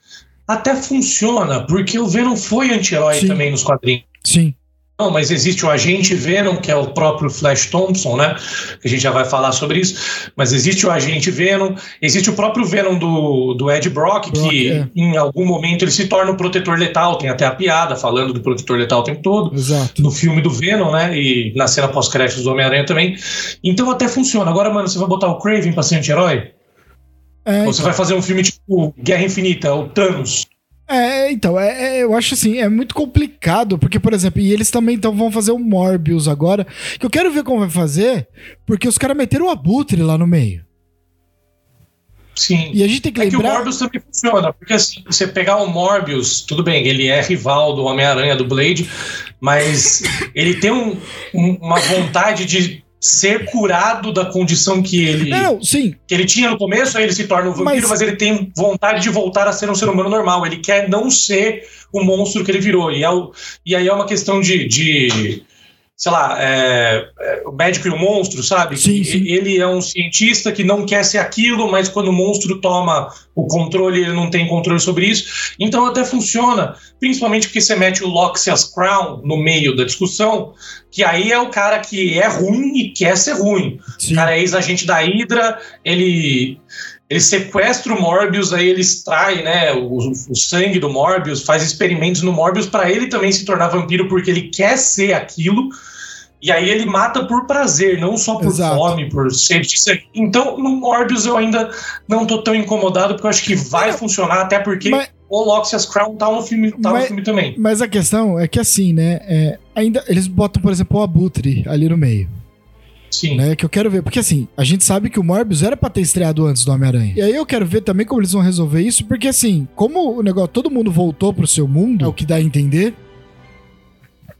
até funciona, porque o Venom foi anti-herói também nos quadrinhos. Sim. Não, mas existe o agente Venom, que é o próprio Flash Thompson, né? Que a gente já vai falar sobre isso. Mas existe o agente Venom, existe o próprio Venom do, do Ed Brock, que é. em algum momento ele se torna o protetor letal. Tem até a piada falando do protetor letal o tempo todo Exato. no filme do Venom, né? E na cena pós-créditos do Homem-Aranha também. Então até funciona. Agora, mano, você vai botar o Craven pra ser anti-herói? É, Ou você vai fazer um filme tipo Guerra Infinita, o Thanos? É, então, é, é, eu acho assim, é muito complicado, porque, por exemplo, e eles também então, vão fazer o Morbius agora, que eu quero ver como vai fazer, porque os caras meteram o Abutre lá no meio. Sim. E a gente tem que É que o lembrar. Morbius também funciona, porque assim, você pegar o Morbius, tudo bem, ele é rival do Homem-Aranha do Blade, mas ele tem um- um- uma vontade de ser curado da condição que ele, Não, não, sim, que ele tinha no começo, aí ele se torna um vampiro, Mas- mas... ele tem vontade de voltar a ser um ser humano normal. Ele quer não ser o monstro que ele virou. E, é o- e aí é uma questão de. de, sei lá, é, é, o médico e o monstro, sabe? Sim, sim. Ele é um cientista que não quer ser aquilo, mas quando o monstro toma o controle, ele não tem controle sobre isso. Então até funciona, principalmente porque você mete o Loxias Crown no meio da discussão, que aí é o cara que é ruim e quer ser ruim. Sim. O cara é ex-agente da Hydra, ele, ele sequestra o Morbius, aí ele extrai né, o, o sangue do Morbius, faz experimentos no Morbius para ele também se tornar vampiro, porque ele quer ser aquilo. E aí ele mata por prazer, não só por Exato. fome, por sede de sangue. Então, no Morbius eu ainda não tô tão incomodado, porque eu acho que vai funcionar, até porque Mas- o Loxias Crown tá no filme, tá Mas- no filme também. Mas a questão é que assim, né? é, ainda eles botam, por exemplo, o Abutre ali no meio. Sim. né? Que eu quero ver. Porque assim, a gente sabe que o Morbius era pra ter estreado antes do Homem-Aranha. E aí eu quero ver também como eles vão resolver isso, porque assim, como o negócio, todo mundo voltou pro seu mundo, é o que dá a entender.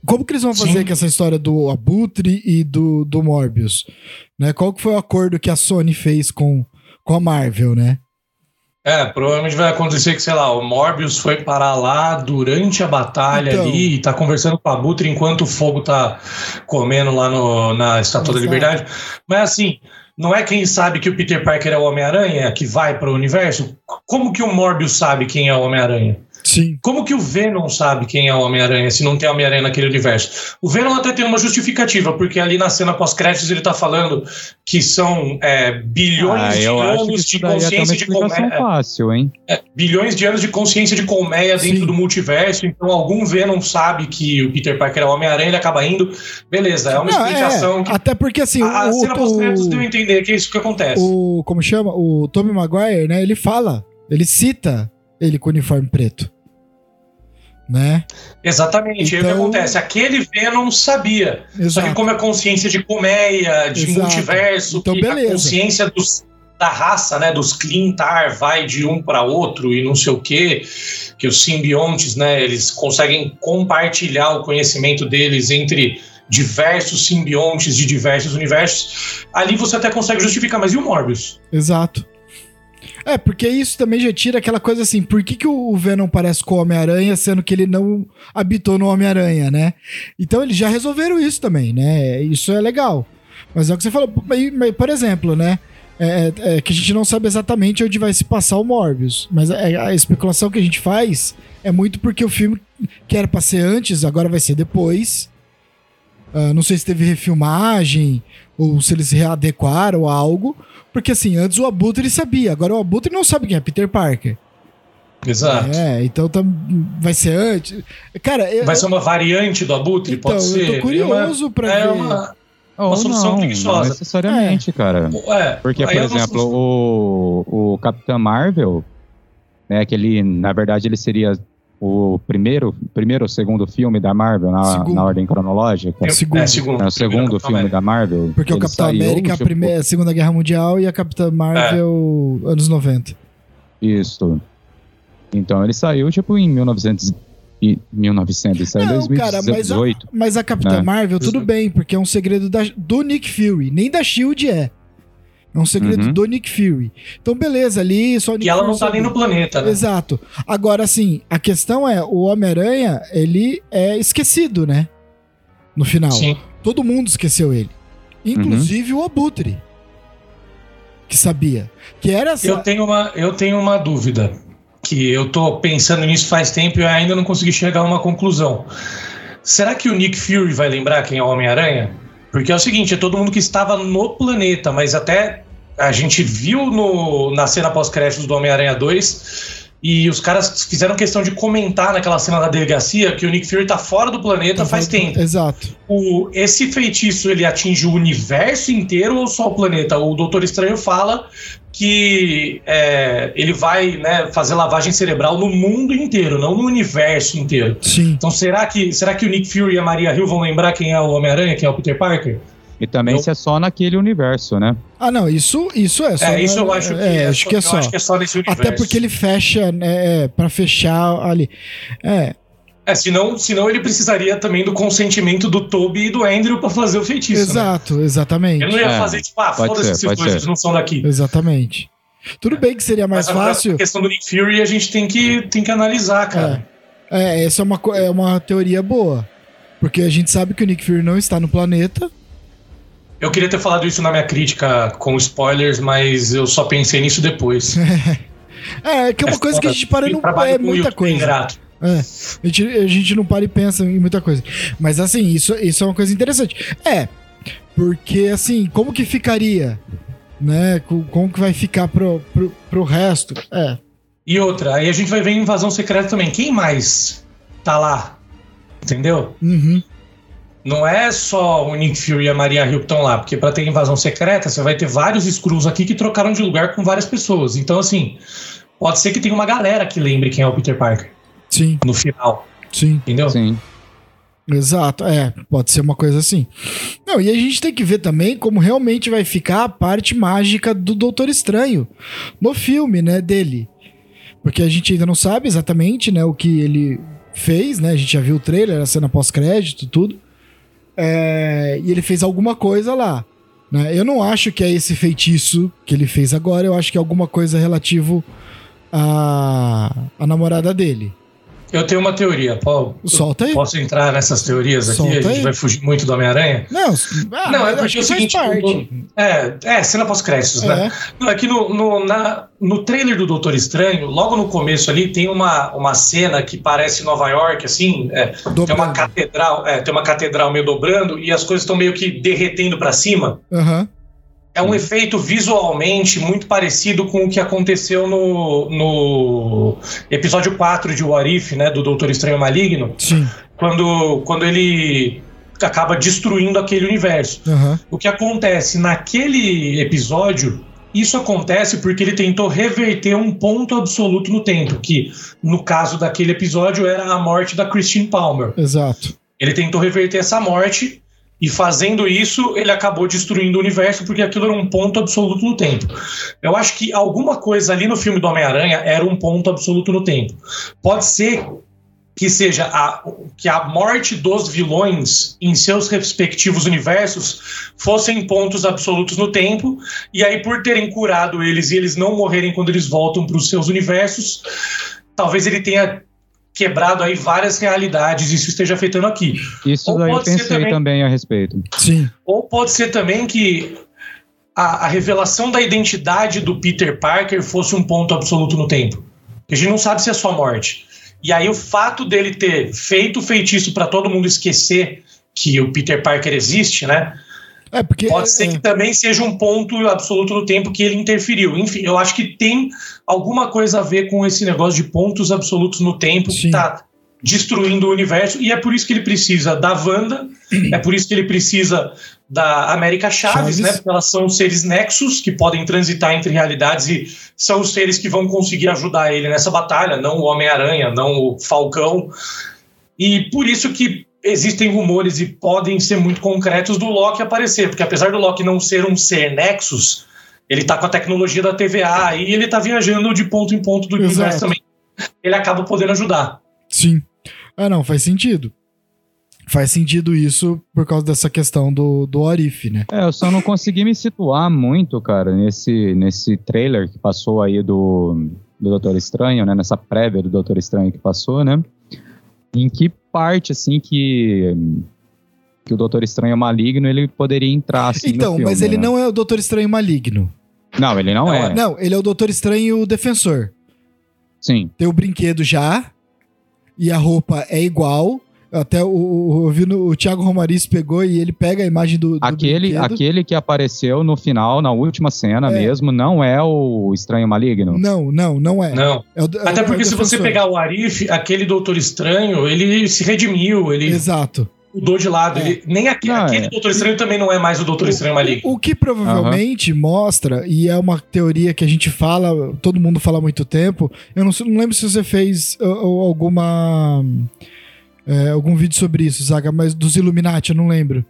Como que eles vão fazer Sim. com essa história do Abutre e do, do Morbius? Né? Qual que foi o acordo que a Sony fez com, com a Marvel, né? É, provavelmente vai acontecer que, sei lá, o Morbius foi parar lá durante a batalha Então. ali e tá conversando com a Abutre enquanto o fogo tá comendo lá no, na Estátua da. Liberdade. Mas assim, não é quem sabe que o Peter Parker é o Homem-Aranha que vai para o universo? Como que o Morbius sabe quem é o Homem-Aranha? Sim. Como que o Venom sabe quem é o Homem-Aranha se não tem Homem-Aranha naquele universo? O Venom até tem uma justificativa, porque ali na cena pós-créditos ele tá falando que são é, bilhões Ah, de anos de é consciência de explicação colmeia. fácil, hein? É, bilhões de anos de consciência de colmeia dentro Sim. do multiverso, então algum Venom sabe que o Peter Parker é o Homem-Aranha, ele acaba indo. Beleza, é uma Não, explicação que. Até porque assim, A, a o, cena pós-créditos deu a entender que é isso que acontece. o. Como chama? O Tobey Maguire, né? Ele fala, ele cita ele com o uniforme preto. Né? Exatamente, aí o que Então- acontece? Aquele Venom sabia. Só que Exato. como é consciência de colmeia, de Exato. multiverso, Então, beleza. a consciência dos, da raça, né, dos Clintar vai de um para outro e não sei o quê, que os simbiontes, né, eles conseguem compartilhar o conhecimento deles entre diversos simbiontes de diversos universos. Ali você até consegue justificar, mas e o Morbius? Exato. É, porque isso também já tira aquela coisa assim, por que, que o Venom parece com o Homem-Aranha, sendo que ele não habitou no Homem-Aranha, né? Então eles já resolveram isso também, né? Isso é legal. Mas é o que você falou, por exemplo, né? É, é que a gente não sabe exatamente onde vai se passar o Morbius. Mas a, a especulação que a gente faz é muito porque o filme que era pra ser antes, agora vai ser depois. Ah, não sei se teve refilmagem ou se eles readequaram algo. Porque assim, antes o Abutre sabia, agora o Abutre não sabe quem é Peter Parker. Exato. É, então tam, vai ser antes. Cara, eu, Vai ser uma variante do Abutre? então, pode ser. eu tô curioso pra é ver. uma, Ou solução não, preguiçosa. não necessariamente, cara. é, Porque, por é uma exemplo, solução- o, o Capitão Marvel, né, que ele, na verdade, ele seria o primeiro, primeiro ou segundo filme da Marvel na, na ordem cronológica. segundo. É, segundo. É o segundo filme da Marvel. Porque o Capitão saiu, América, a, tipo, primeira, a Segunda Guerra Mundial e a Capitã Marvel, É. anos 90. Isso. Então ele saiu, tipo, em 1900 e 1900, ele saiu em Não, cara, mas a, 2018. mas a Capitã É. Marvel, tudo bem, porque é um segredo da- do Nick Fury. Nem da Shield é. É um segredo Uhum. do Nick Fury. Então, beleza, ali só o Nick E ela não tá nem no planeta, né? Exato. Agora, assim, a questão é, o Homem-Aranha, ele é esquecido, né? No final. Sim. Todo mundo esqueceu ele. Inclusive o Abutre. Que sabia. Que era essa... Eu tenho, uma, eu tenho uma dúvida. Que eu tô pensando nisso faz tempo e eu ainda não consegui chegar a uma conclusão. Será que o Nick Fury vai lembrar quem é o Homem-Aranha? Porque é o seguinte, é todo mundo que estava no planeta, mas até a gente viu no, na cena pós-créditos do Homem-Aranha 2 e os caras fizeram questão de comentar naquela cena da delegacia que o Nick Fury tá fora do planeta faz tempo. Exato. o, esse feitiço ele atinge o universo inteiro ou só o planeta? O Doutor Estranho fala que é, ele vai né, fazer lavagem cerebral no mundo inteiro, não no universo inteiro. Sim. Então será que, será que o Nick Fury e a Maria Hill vão lembrar quem é o Homem-Aranha, quem é o Peter Parker? E também Eu- se é só naquele universo, né? Ah, não, isso, isso é só. é, isso eu acho que é, é, acho só, que é só. acho que é só nesse universo. Até porque ele fecha, né, é, pra fechar ali. É, É, senão, senão ele precisaria também do consentimento do Toby e do Andrew pra fazer o feitiço. né? exato, exatamente. Ele não ia É, fazer tipo, ah, foda-se esses dois, ser. eles não são daqui. Exatamente. Tudo bem que seria mais Mas fácil. A questão do Nick Fury a gente tem que, tem que analisar, cara. É, essa é uma, é uma teoria boa. Porque a gente sabe que o Nick Fury não está no planeta. Eu queria ter falado isso na minha crítica com spoilers, mas eu só pensei nisso depois. É, que é uma É coisa que a gente para Quem não é muita YouTube coisa. ingrato. É, a gente, a gente não para e pensa em muita coisa. Mas assim, isso, isso é uma coisa interessante. É, porque assim, como que ficaria? Né? Co- Como que vai ficar pro, pro, pro resto? É. E outra, aí a gente vai ver invasão secreta também. Quem mais tá lá? Entendeu? Uhum. Não é só o Nick Fury e a Maria Hill que estão lá, porque pra ter invasão secreta, você vai ter vários Skrulls aqui que trocaram de lugar com várias pessoas. Então, assim, pode ser que tenha uma galera que lembre quem é o Peter Parker Sim, no final, sim. entendeu? Sim. Exato, é, pode ser uma coisa assim. Não, e a gente tem que ver também como realmente vai ficar a parte mágica do Doutor Estranho no filme, né, dele. Porque a gente ainda não sabe exatamente, né, o que ele fez, né? A gente já viu o trailer, a cena pós-crédito, tudo. É, e ele fez alguma coisa lá. Né? Eu não acho que é esse feitiço que ele fez agora, eu acho que é alguma coisa relativo à, à namorada dele. Eu tenho uma teoria, Paulo. Solta aí. Posso entrar nessas teorias aqui? Solta a gente aí. vai fugir muito do Homem-Aranha? Não, ah, Não, é porque é o seguinte. É, é, cena pós-créditos, né? É. Não, é que no, no, na- no trailer do Doutor Estranho, logo no começo ali, tem uma, uma cena que parece Nova York, assim, é, tem uma catedral, é, tem uma catedral meio dobrando e as coisas estão meio que derretendo para cima. Aham. É um efeito visualmente muito parecido com o que aconteceu no, no episódio 4 de What If, né, do Doutor Estranho Maligno, Sim. quando, quando ele acaba destruindo aquele universo. Aham. O que acontece naquele episódio, isso acontece porque ele tentou reverter um ponto absoluto no tempo, que no caso daquele episódio era a morte da Christine Palmer. Exato. Ele tentou reverter essa morte e fazendo isso, ele acabou destruindo o universo porque aquilo era um ponto absoluto no tempo. Eu acho que alguma coisa ali no filme do Homem-Aranha era um ponto absoluto no tempo. Pode ser que seja a, que a morte dos vilões em seus respectivos universos fossem pontos absolutos no tempo, e aí por terem curado eles e eles não morrerem quando eles voltam para os seus universos, talvez ele tenha quebrado aí várias realidades e isso esteja afetando aqui. Isso Ou daí eu pode ser pensei também- também a respeito. Sim. Ou pode ser também que a, a revelação da identidade do Peter Parker fosse um ponto absoluto no tempo. A gente não sabe se é só morte. E aí o fato dele ter feito o feitiço para todo mundo esquecer que o Peter Parker existe, né? É, porque. Pode ser é, que também seja um ponto absoluto no tempo que ele interferiu. Enfim, eu acho que tem alguma coisa a ver com esse negócio de pontos absolutos no tempo Sim. que tá destruindo o universo. E é por isso que ele precisa da Wanda, é por isso que ele precisa da América Chaves, Chaves. né? Porque elas são seres nexos que podem transitar entre realidades e são os seres que vão conseguir ajudar ele nessa batalha, não o Homem-Aranha, não o Falcão. E por isso que existem rumores e podem ser muito concretos do Loki aparecer, porque apesar do Loki não ser um ser Nexus, ele tá com a tecnologia da TVA e ele tá viajando de ponto em ponto do Exato. universo também. Ele acaba podendo ajudar. Sim. Ah, não, faz sentido. Faz sentido isso por causa dessa questão do, do Orif, né? É, eu só não consegui me situar muito, cara, nesse, nesse trailer que passou aí do, do Doutor Estranho, né? Nessa prévia do Doutor Estranho que passou, né? Em que parte, assim, que, que o Doutor Estranho maligno ele poderia entrar, assim, então, no filme, mas ele né? não é o Doutor Estranho maligno. Não, ele não, Não é. Não, ele é o Doutor Estranho defensor. Sim. Tem o brinquedo já, e a roupa é igual. Até o, o, eu vi no- o Thiago Romariz pegou e ele pega a imagem do, do Aquele, brinquedo. aquele que apareceu no final, na última cena É. mesmo, não é o Estranho Maligno. Não, não, não é. Não. É o- é Até o- porque é o se você pegar o Arif, aquele Doutor Estranho, ele se redimiu, ele Exato. mudou de lado. É. Ele, nem aque- Não, aquele é. Doutor Estranho também não é mais o Doutor Estranho maligno. O que provavelmente mostra, e é uma teoria que a gente fala, todo mundo fala há muito tempo. Eu não, não lembro se você fez uh, uh, alguma. É, algum vídeo sobre isso, Zaga, mas dos Illuminati, eu não lembro.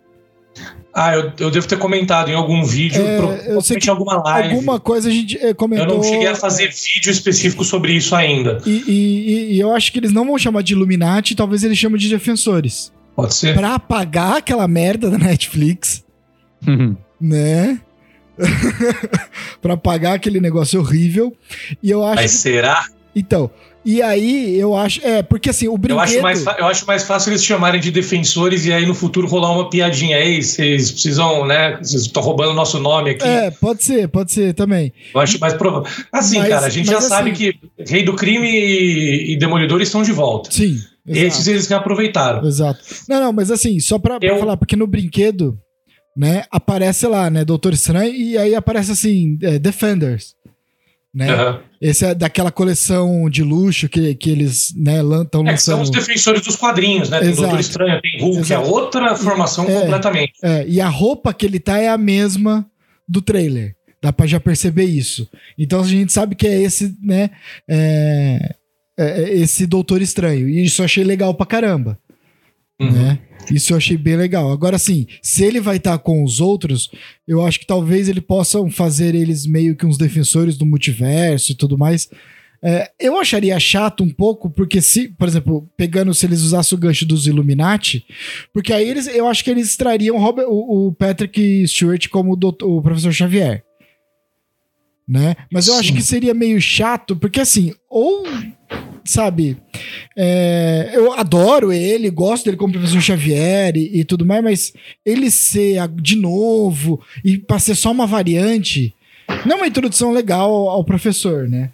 Ah, eu, eu devo ter comentado em algum vídeo, É, eu sei que em alguma live. Alguma coisa a gente é, Eu comentou. não cheguei a fazer vídeo específico sobre isso ainda. E, e- e- e eu acho que eles não vão chamar de Illuminati, talvez eles chamem de defensores. Pode ser? Pra apagar aquela merda da Netflix, né? pra apagar aquele negócio horrível. E eu acho Mas será? Então, e aí eu acho. É, porque assim, o brinquedo. Eu acho, mais, eu acho mais fácil eles chamarem de defensores e aí no futuro rolar uma piadinha. aí vocês precisam, né? Vocês estão roubando o nosso nome aqui. É, pode ser, pode ser também. Eu acho mais provável. Assim, mas, cara, a gente já assim, sabe que Rei do Crime e, e Demolidor estão de volta. Sim. Exato. Esses eles que aproveitaram. Exato. Não, não, mas assim, só pra, eu... pra falar, porque no brinquedo, né, aparece lá, né, Doutor Estranho, e aí aparece assim, é, Defenders né? Uhum. Esse é daquela coleção de luxo que, que eles né, estão lançando. É, são os defensores dos quadrinhos, né? Tem Exato. Doutor Estranho, tem Hulk, Exato. é outra formação é, completamente. É, e a roupa que ele tá é a mesma do trailer. Dá pra já perceber isso. Então a gente sabe que é esse, né? É, é, é esse Doutor Estranho. E isso eu achei legal pra caramba. Uhum. Né? Isso eu achei bem legal. Agora, sim, se ele vai estar tá com os outros, eu acho que talvez ele possam fazer eles meio que uns defensores do multiverso e tudo mais. É, eu acharia chato um pouco, porque se, por exemplo, pegando se eles usassem o gancho dos Illuminati, porque aí eles, eu acho que eles trariam Robert, o, o, Patrick Stewart como o, doutor, o professor Xavier. Né? Mas eu Sim. acho que seria meio chato, porque assim, ou sabe? É, eu adoro ele, gosto dele como professor Xavier e, e, tudo mais, mas ele ser de novo e para ser só uma variante, não é uma introdução legal ao, ao professor, né?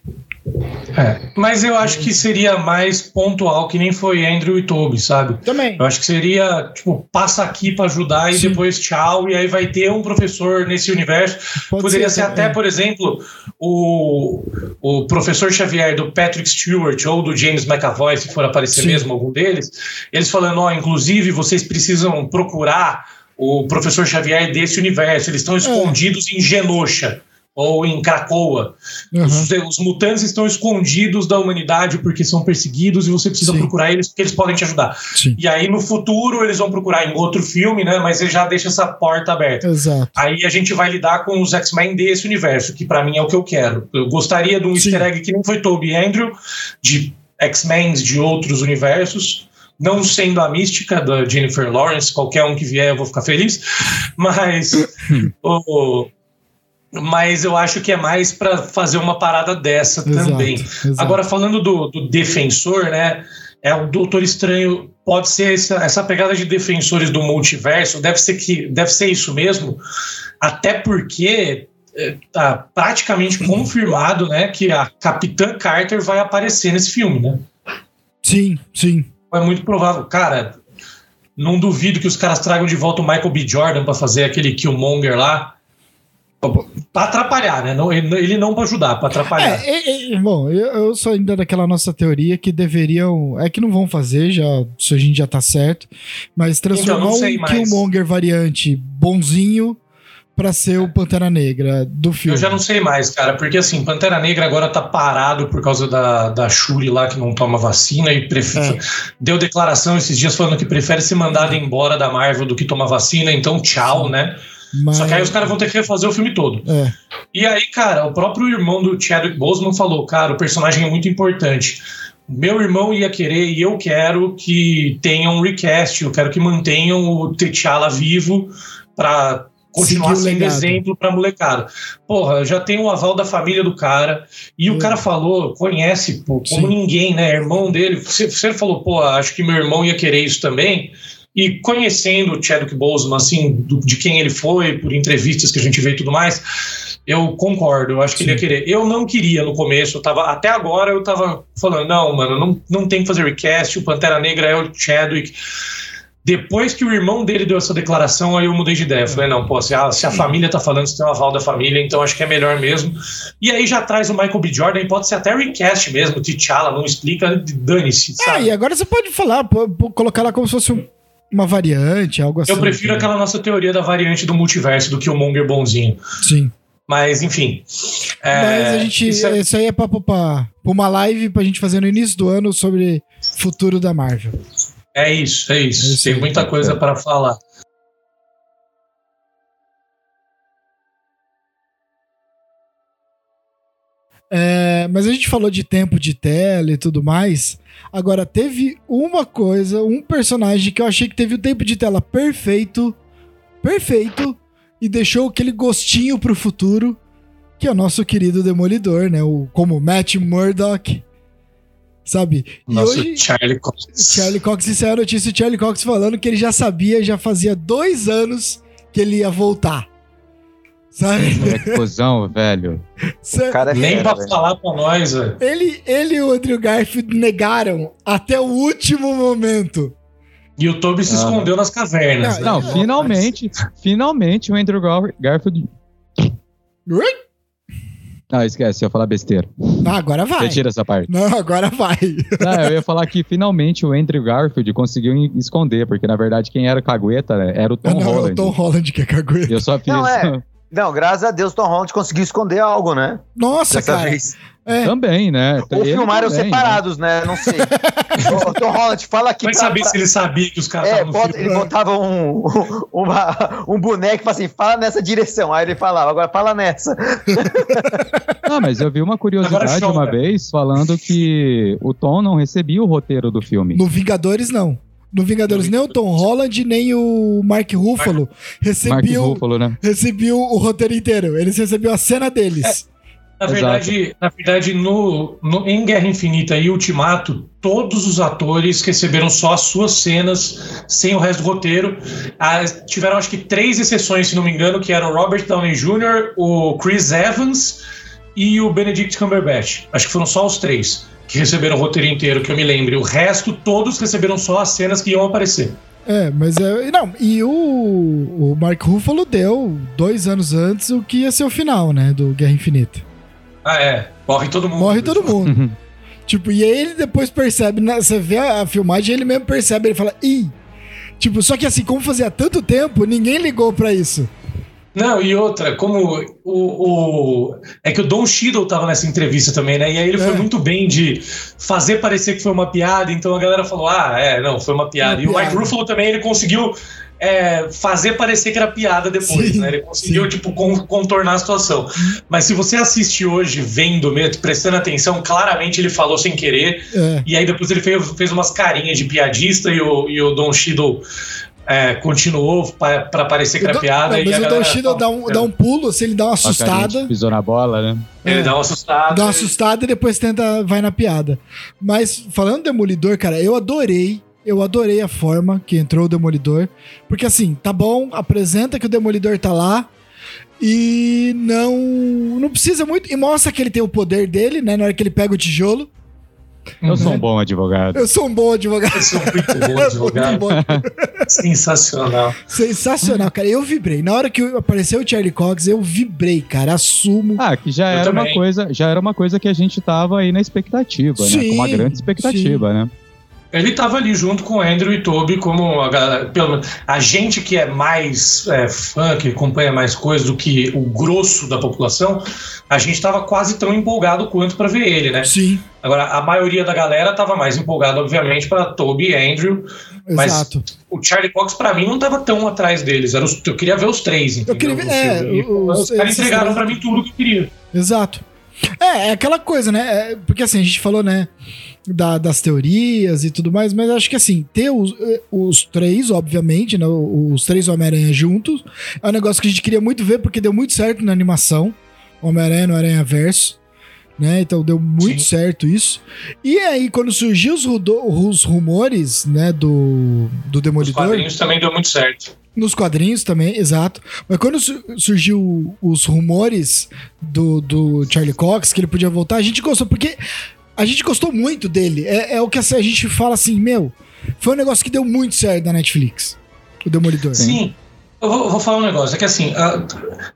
É, mas eu acho que seria mais pontual, que nem foi Andrew e Toby, sabe? Também. Eu acho que seria, tipo, passa aqui para ajudar e Sim. depois tchau, e aí vai ter um professor nesse universo. Pode Poderia ser, ser até, é. por exemplo, o, o professor Xavier do Patrick Stewart ou do James McAvoy, se for aparecer Sim. mesmo algum deles, eles falando, ó, oh, inclusive vocês precisam procurar o professor Xavier desse universo, eles estão é. escondidos é. em Genosha ou em Cracoa. Uhum. Os, os, mutantes estão escondidos da humanidade porque são perseguidos e você precisa Sim. procurar eles porque eles podem te ajudar. Sim. E aí no futuro eles vão procurar em outro filme, né? Mas ele já deixa essa porta aberta. Exato. Aí a gente vai lidar com os X-Men desse universo, que para mim é o que eu quero. Eu gostaria de um Sim. easter egg que nem foi Toby Andrew, de X-Men de outros universos não sendo a mística da Jennifer Lawrence, qualquer um que vier eu vou ficar feliz, mas o, mas eu acho que é mais para fazer uma parada dessa exato, também. Exato. Agora, falando do, do, defensor, né? É o Doutor Estranho pode ser essa, essa pegada de defensores do multiverso, deve ser que deve ser isso mesmo, até porque é, tá praticamente confirmado, né, que a Capitã Carter vai aparecer nesse filme, né? Sim, sim. É muito provável, cara. Não duvido que os caras tragam de volta o Michael B. Jordan para fazer aquele Killmonger lá para atrapalhar, né? Não, ele não para ajudar, para atrapalhar. É, é, é, bom, eu, eu, sou ainda daquela nossa teoria que deveriam. É que não vão fazer, já, se a gente já tá certo. Mas transformar então, um Killmonger variante bonzinho para ser o Pantera Negra do filme. Eu já não sei mais, cara, porque assim, Pantera Negra agora tá parado por causa da, da Shuri lá que não toma vacina e prefere, é. deu declaração esses dias falando que prefere ser mandado embora da Marvel do que tomar vacina, então tchau, né? Mas... Só que aí os caras vão ter que refazer o filme todo. É. E aí, cara, o próprio irmão do Chadwick Boseman falou, cara, o personagem é muito importante. Meu irmão ia querer e eu quero que tenham um recast, eu quero que mantenham o T'Challa vivo para continuar sendo exemplo pra molecada. Porra, já tem o aval da família do cara, e o é. cara falou, conhece, pô, como Sim. ninguém, né? Irmão dele. Você, você falou, pô, acho que meu irmão ia querer isso também. E conhecendo o Chadwick Boseman, assim, do, de quem ele foi, por entrevistas que a gente vê e tudo mais, eu concordo, eu acho que Sim. ele ia querer. Eu não queria no começo, eu tava, até agora eu tava falando, não, mano, não, não tem que fazer recast, o Pantera Negra é o Chadwick. Depois que o irmão dele deu essa declaração, aí eu mudei de ideia. Falei, não, pô, se a, se a família tá falando, você tem um aval da família, então acho que é melhor mesmo. E aí já traz o Michael B. Jordan, pode ser até recast mesmo, T'Challa, não explica, dane-se, É, e agora você pode falar, colocar lá como se fosse um uma variante, algo assim. Eu prefiro aquela nossa teoria da variante do multiverso do que o Monger bonzinho. Sim. Mas, enfim. É, Mas a gente. Isso, é... isso aí é papo pra, pra uma live pra gente fazer no início do ano sobre futuro da Marvel. É isso, é isso. É isso Tem muita coisa para falar. É, mas a gente falou de tempo de tela e tudo mais. Agora, teve uma coisa, um personagem que eu achei que teve o tempo de tela perfeito, perfeito, e deixou aquele gostinho pro futuro, que é o nosso querido Demolidor, né? O, como Matt Murdock, sabe? E hoje, Charlie Cox. Charlie Cox, isso é a notícia do Charlie Cox falando que ele já sabia, já fazia dois anos que ele ia voltar. Sabe? Moleque cuzão, velho. O cara é Nem fera, pra velho. falar pra nós, velho. Ele, ele e o Andrew Garfield negaram até o último momento. E o Toby se Ah. escondeu nas cavernas. Não, né? Não, finalmente, finalmente o Andrew Gar- Garfield. Ah, esquece, eu ia falar besteira. Ah, agora vai. Retira essa parte. Não, agora vai. Não, eu ia falar que finalmente o Andrew Garfield conseguiu esconder, porque na verdade quem era o cagueta né, era o Tom Ah, não, é o Holland. Tom Holland que é cagueta. Eu só fiz. Não, é. Não, graças a Deus, Tom Holland conseguiu esconder algo, né? Nossa, Dessa cara. vez. É, Também, né? Ou Ele filmaram também, separados, né? Não sei. Ô, Tom Holland, fala aqui. Vai pra- saber pra- se ele sabia que os caras É, bota- filme. ele botava um, uma- um boneco e falava assim, fala nessa direção. Aí ele falava, agora fala nessa. Ah, mas eu vi uma curiosidade show, uma né? vez falando que o Tom não recebia o roteiro do filme. no Vingadores, não. No Vingadores, nem o Tom Holland, nem o Mark Ruffalo Mark recebiam, Ruffalo, né? recebiam o roteiro inteiro. Eles recebiam a cena deles. Na verdade, na verdade no, no- em Guerra Infinita e Ultimato, todos os atores receberam só as suas cenas, sem o resto do roteiro. Ah, tiveram, acho que, três exceções, se não me engano, que eram o Robert Downey Jr., o Chris Evans e o Benedict Cumberbatch. Acho que foram só os três que receberam o roteiro inteiro, que eu me lembre. O resto, todos receberam só as cenas que iam aparecer. É, mas é. Não, e o, o Mark Ruffalo deu dois anos antes o que ia ser o final, né? Do Guerra Infinita. Ah, é. Morre todo mundo. Morre todo mundo. tipo, e aí ele depois percebe, né, você vê a, a filmagem, ele mesmo percebe, ele fala, ih. Tipo, só que assim, como fazia tanto tempo, ninguém ligou pra isso. Não, e outra, como o, o- É que o Don Cheadle tava nessa entrevista também, né? E aí ele É. foi muito bem de fazer parecer que foi uma piada, então a galera falou: ah, é, não, foi uma piada. Uma e o Mike piada. Ruffalo também, ele conseguiu é, fazer parecer que era piada depois, Sim, né? Ele conseguiu, sim. tipo, con- contornar a situação. Mas se você assistir hoje, vendo mesmo, prestando atenção, claramente ele falou sem querer. É. E aí depois ele fez, fez umas carinhas de piadista e o, e o Don Cheadle é, continuou pra, pra parecer piada. e mas a o Cheadle dá um, dá um pulo, assim, ele dá uma assustada. Pisou na bola, né? Ele É. dá uma assustada. Dá uma assustada e depois tenta, vai na piada. Mas falando do Demolidor, cara, eu adorei. Eu adorei a forma que entrou o Demolidor. Porque assim, tá bom, apresenta que o Demolidor tá lá. E não. Não precisa muito. E mostra que ele tem o poder dele, né? Na hora que ele pega o tijolo. Eu sou um bom advogado. Eu sou um bom advogado. Eu sou muito bom Muito advogado. bom. Sensacional. Sensacional, cara. Eu vibrei. Na hora que apareceu o Charlie Cox, eu vibrei, cara. Assumo. Ah, que já Eu era uma também. coisa, já era uma coisa que a gente tava aí na expectativa, né? Sim, Com uma grande expectativa, né? Ele tava ali junto com o Andrew e Toby, como a, galera- pelo, a gente que é mais é, fã, que acompanha mais coisas do que o grosso da população, a gente tava quase tão empolgado quanto pra ver ele, né? Sim, Agora, a maioria da galera tava mais empolgada, obviamente, pra Toby e Andrew. Mas exato. o Charlie Cox, pra mim, não tava tão atrás deles. Era os- eu queria ver os três, entendeu? queria ver- é, os- os caras esses entregaram pra mim tudo que eu queria. Exato. É, é aquela coisa, né? É, porque assim, a gente falou, né? da- das teorias e tudo mais, mas acho que assim, ter os, eh, os três, obviamente, né? Os três Homem-Aranha juntos, é um negócio que a gente queria muito ver, porque deu muito certo na animação. Homem-Aranha no Aranha Verso. Né? Então deu muito Sim. certo isso. E aí, quando surgiu os, os rumores, né, do, do Os Demolidor. quadrinhos também deu muito certo. Nos quadrinhos também, exato. Mas quando su- surgiu os rumores do, do Charlie Cox, que ele podia voltar, a gente gostou, porque a gente gostou muito dele. É, é o que a gente fala assim, meu, foi um negócio que deu muito certo na Netflix. O Demolidor. Sim. Eu vou, vou falar um negócio, é que assim, ah,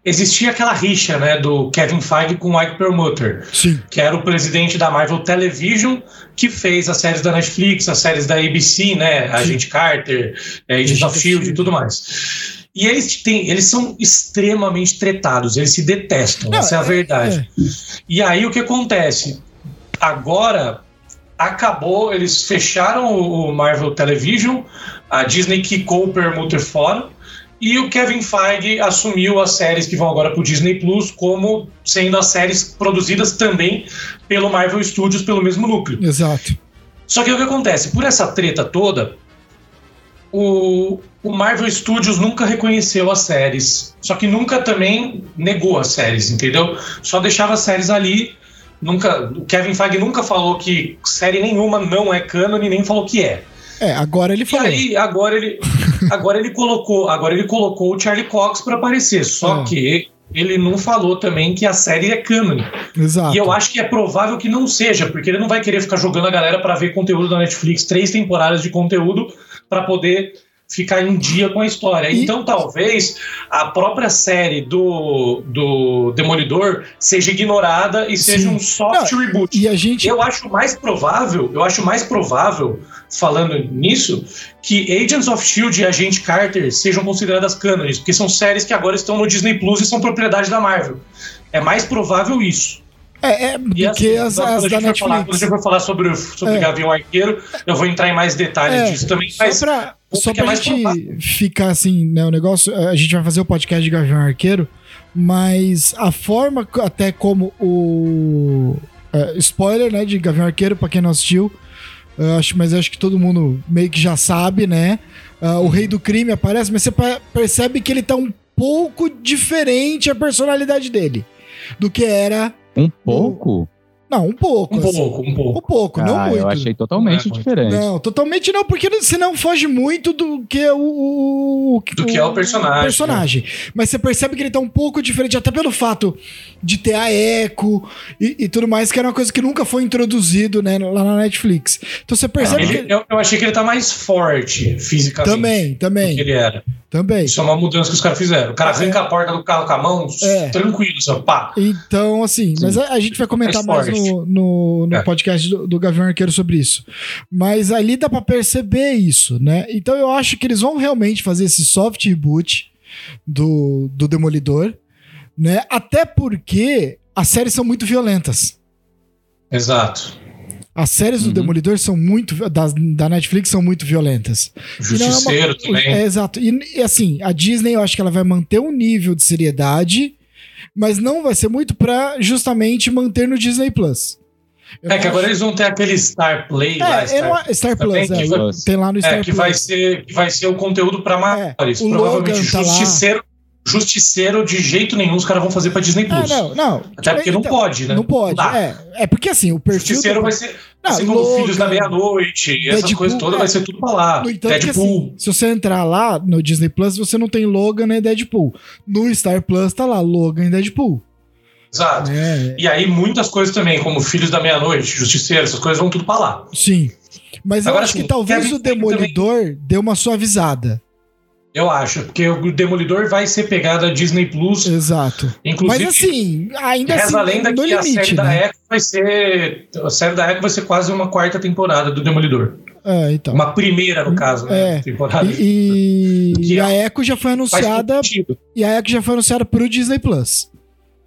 existia aquela rixa, né, do Kevin Feige com o Ike Perlmutter, Sim. que era o presidente da Marvel Television, que fez as séries da Netflix, as séries da ABC, né, Agente Carter, é, Agents of S.H.I.E.L.D. e tudo mais. E eles, têm, eles são extremamente tretados, eles se detestam, Não, essa é a é- verdade. E aí o que acontece? Agora acabou, eles fecharam o Marvel Television, a Disney quicou o Permuter fora, e o Kevin Feige assumiu as séries que vão agora para o Disney Plus como sendo as séries produzidas também pelo Marvel Studios, pelo mesmo núcleo. Exato. Só que o que acontece? Por essa treta toda, o, o Marvel Studios nunca reconheceu as séries. Só que nunca também negou as séries, entendeu? Só deixava as séries ali nunca, o Kevin Feige nunca falou que série nenhuma não é canon e nem falou que é. É, agora ele E falou. aí, agora ele, agora ele colocou, agora ele colocou o Charlie Cox pra aparecer. Só É. que ele não falou também que a série é canon. Exato. E eu acho que é provável que não seja, porque ele não vai querer ficar jogando a galera pra ver conteúdo da Netflix, três temporadas de conteúdo pra poder ficar em dia com a história. E- Então talvez a própria série do, do Demolidor seja ignorada e seja Sim. um soft Não, reboot. E a gente. Eu acho mais provável, eu acho mais provável, falando nisso, que Agents of Shield e Agente Carter sejam consideradas cânones, porque são séries que agora estão no Disney Plus e são propriedade da Marvel. É mais provável isso. É, é do E assim, que as, as a da for falar- quando a Netflix. gente for falar sobre, sobre É. Gavião Arqueiro, eu vou entrar em mais detalhes É, disso também, mas pra, só é pra mais gente provável. ficar assim, né? O negócio. A gente vai fazer o podcast de Gavião Arqueiro, mas a forma até como o. é, spoiler, né? De Gavião Arqueiro, pra quem não assistiu. eu acho, mas acho que todo mundo meio que já sabe, né? Ah, o rei do crime aparece, mas você percebe que ele tá um pouco diferente a personalidade dele do que era. Um pouco? Não, um pouco. um assim. pouco, um pouco. Um pouco, não ah, muito. eu achei totalmente Não é diferente. Não, totalmente não, porque senão foge muito do que é o, o- Do que é o personagem, personagem. Mas você percebe que ele tá um pouco diferente, até pelo fato de ter a Echo e, e tudo mais, que era uma coisa que nunca foi introduzido né, lá na Netflix. Então você percebe Ele- que. eu, eu achei que ele tá mais forte fisicamente Também, do que também, ele era. Também. Isso é uma mudança que os caras fizeram. O cara arranca a porta do carro com a mão, É. tranquilo, só pá. Então, assim, mas a, a gente vai comentar mais, Mais no, no, no É. podcast do, do Gavião Arqueiro sobre isso. Mas ali dá pra perceber isso, né? Então eu acho que eles vão realmente fazer esse soft reboot do, do Demolidor, né? Até porque as séries são muito violentas. Exato. As séries do Uhum. Demolidor são muito. Das, da Netflix são muito violentas. Não é uma- Justiceiro também. É, exato. E, e, assim, a Disney eu acho que ela vai manter um nível de seriedade, mas não vai ser muito pra justamente manter no Disney Plus. Eu É que agora eles vão ter aquele Star Play lá, É, Star, é no- Star também Plus, é, vai- tem lá no Star é, que Plus. vai ser que vai ser o conteúdo pra maiores. É, o Provavelmente Logan tá lá. Justiceiro, Justiceiro de jeito nenhum os caras vão fazer pra Disney Ah, Plus. não, não. Até porque não Então, pode, né? Não pode. dá. É, é porque assim, o perfil. Justiceiro do- vai ser Não, assim como Logan, Filhos da Meia-Noite, essas coisas todas, é. vai ser tudo pra lá. No que, Deadpool. assim, se você entrar lá no Disney Plus, você não tem Logan nem Deadpool. No Star Plus tá lá Logan e Deadpool. Exato. É, E aí muitas coisas também, como Filhos da Meia-Noite, Justiceiro, essas coisas vão tudo pra lá. sim. Mas eu Agora, acho que assim, talvez Kevin o Demolidor deu uma suavizada. Eu acho, porque o Demolidor vai ser pegada Disney Plus, Exato. inclusive. Mas assim, ainda assim, Reza a lenda que a limite, série da né? Echo vai ser. A série da Echo vai ser quase uma quarta temporada do Demolidor. É, então. Uma primeira, no caso, né? É. Temporada. E, e- e é- a Echo já foi anunciada. E a Echo já foi anunciada pro Disney Plus.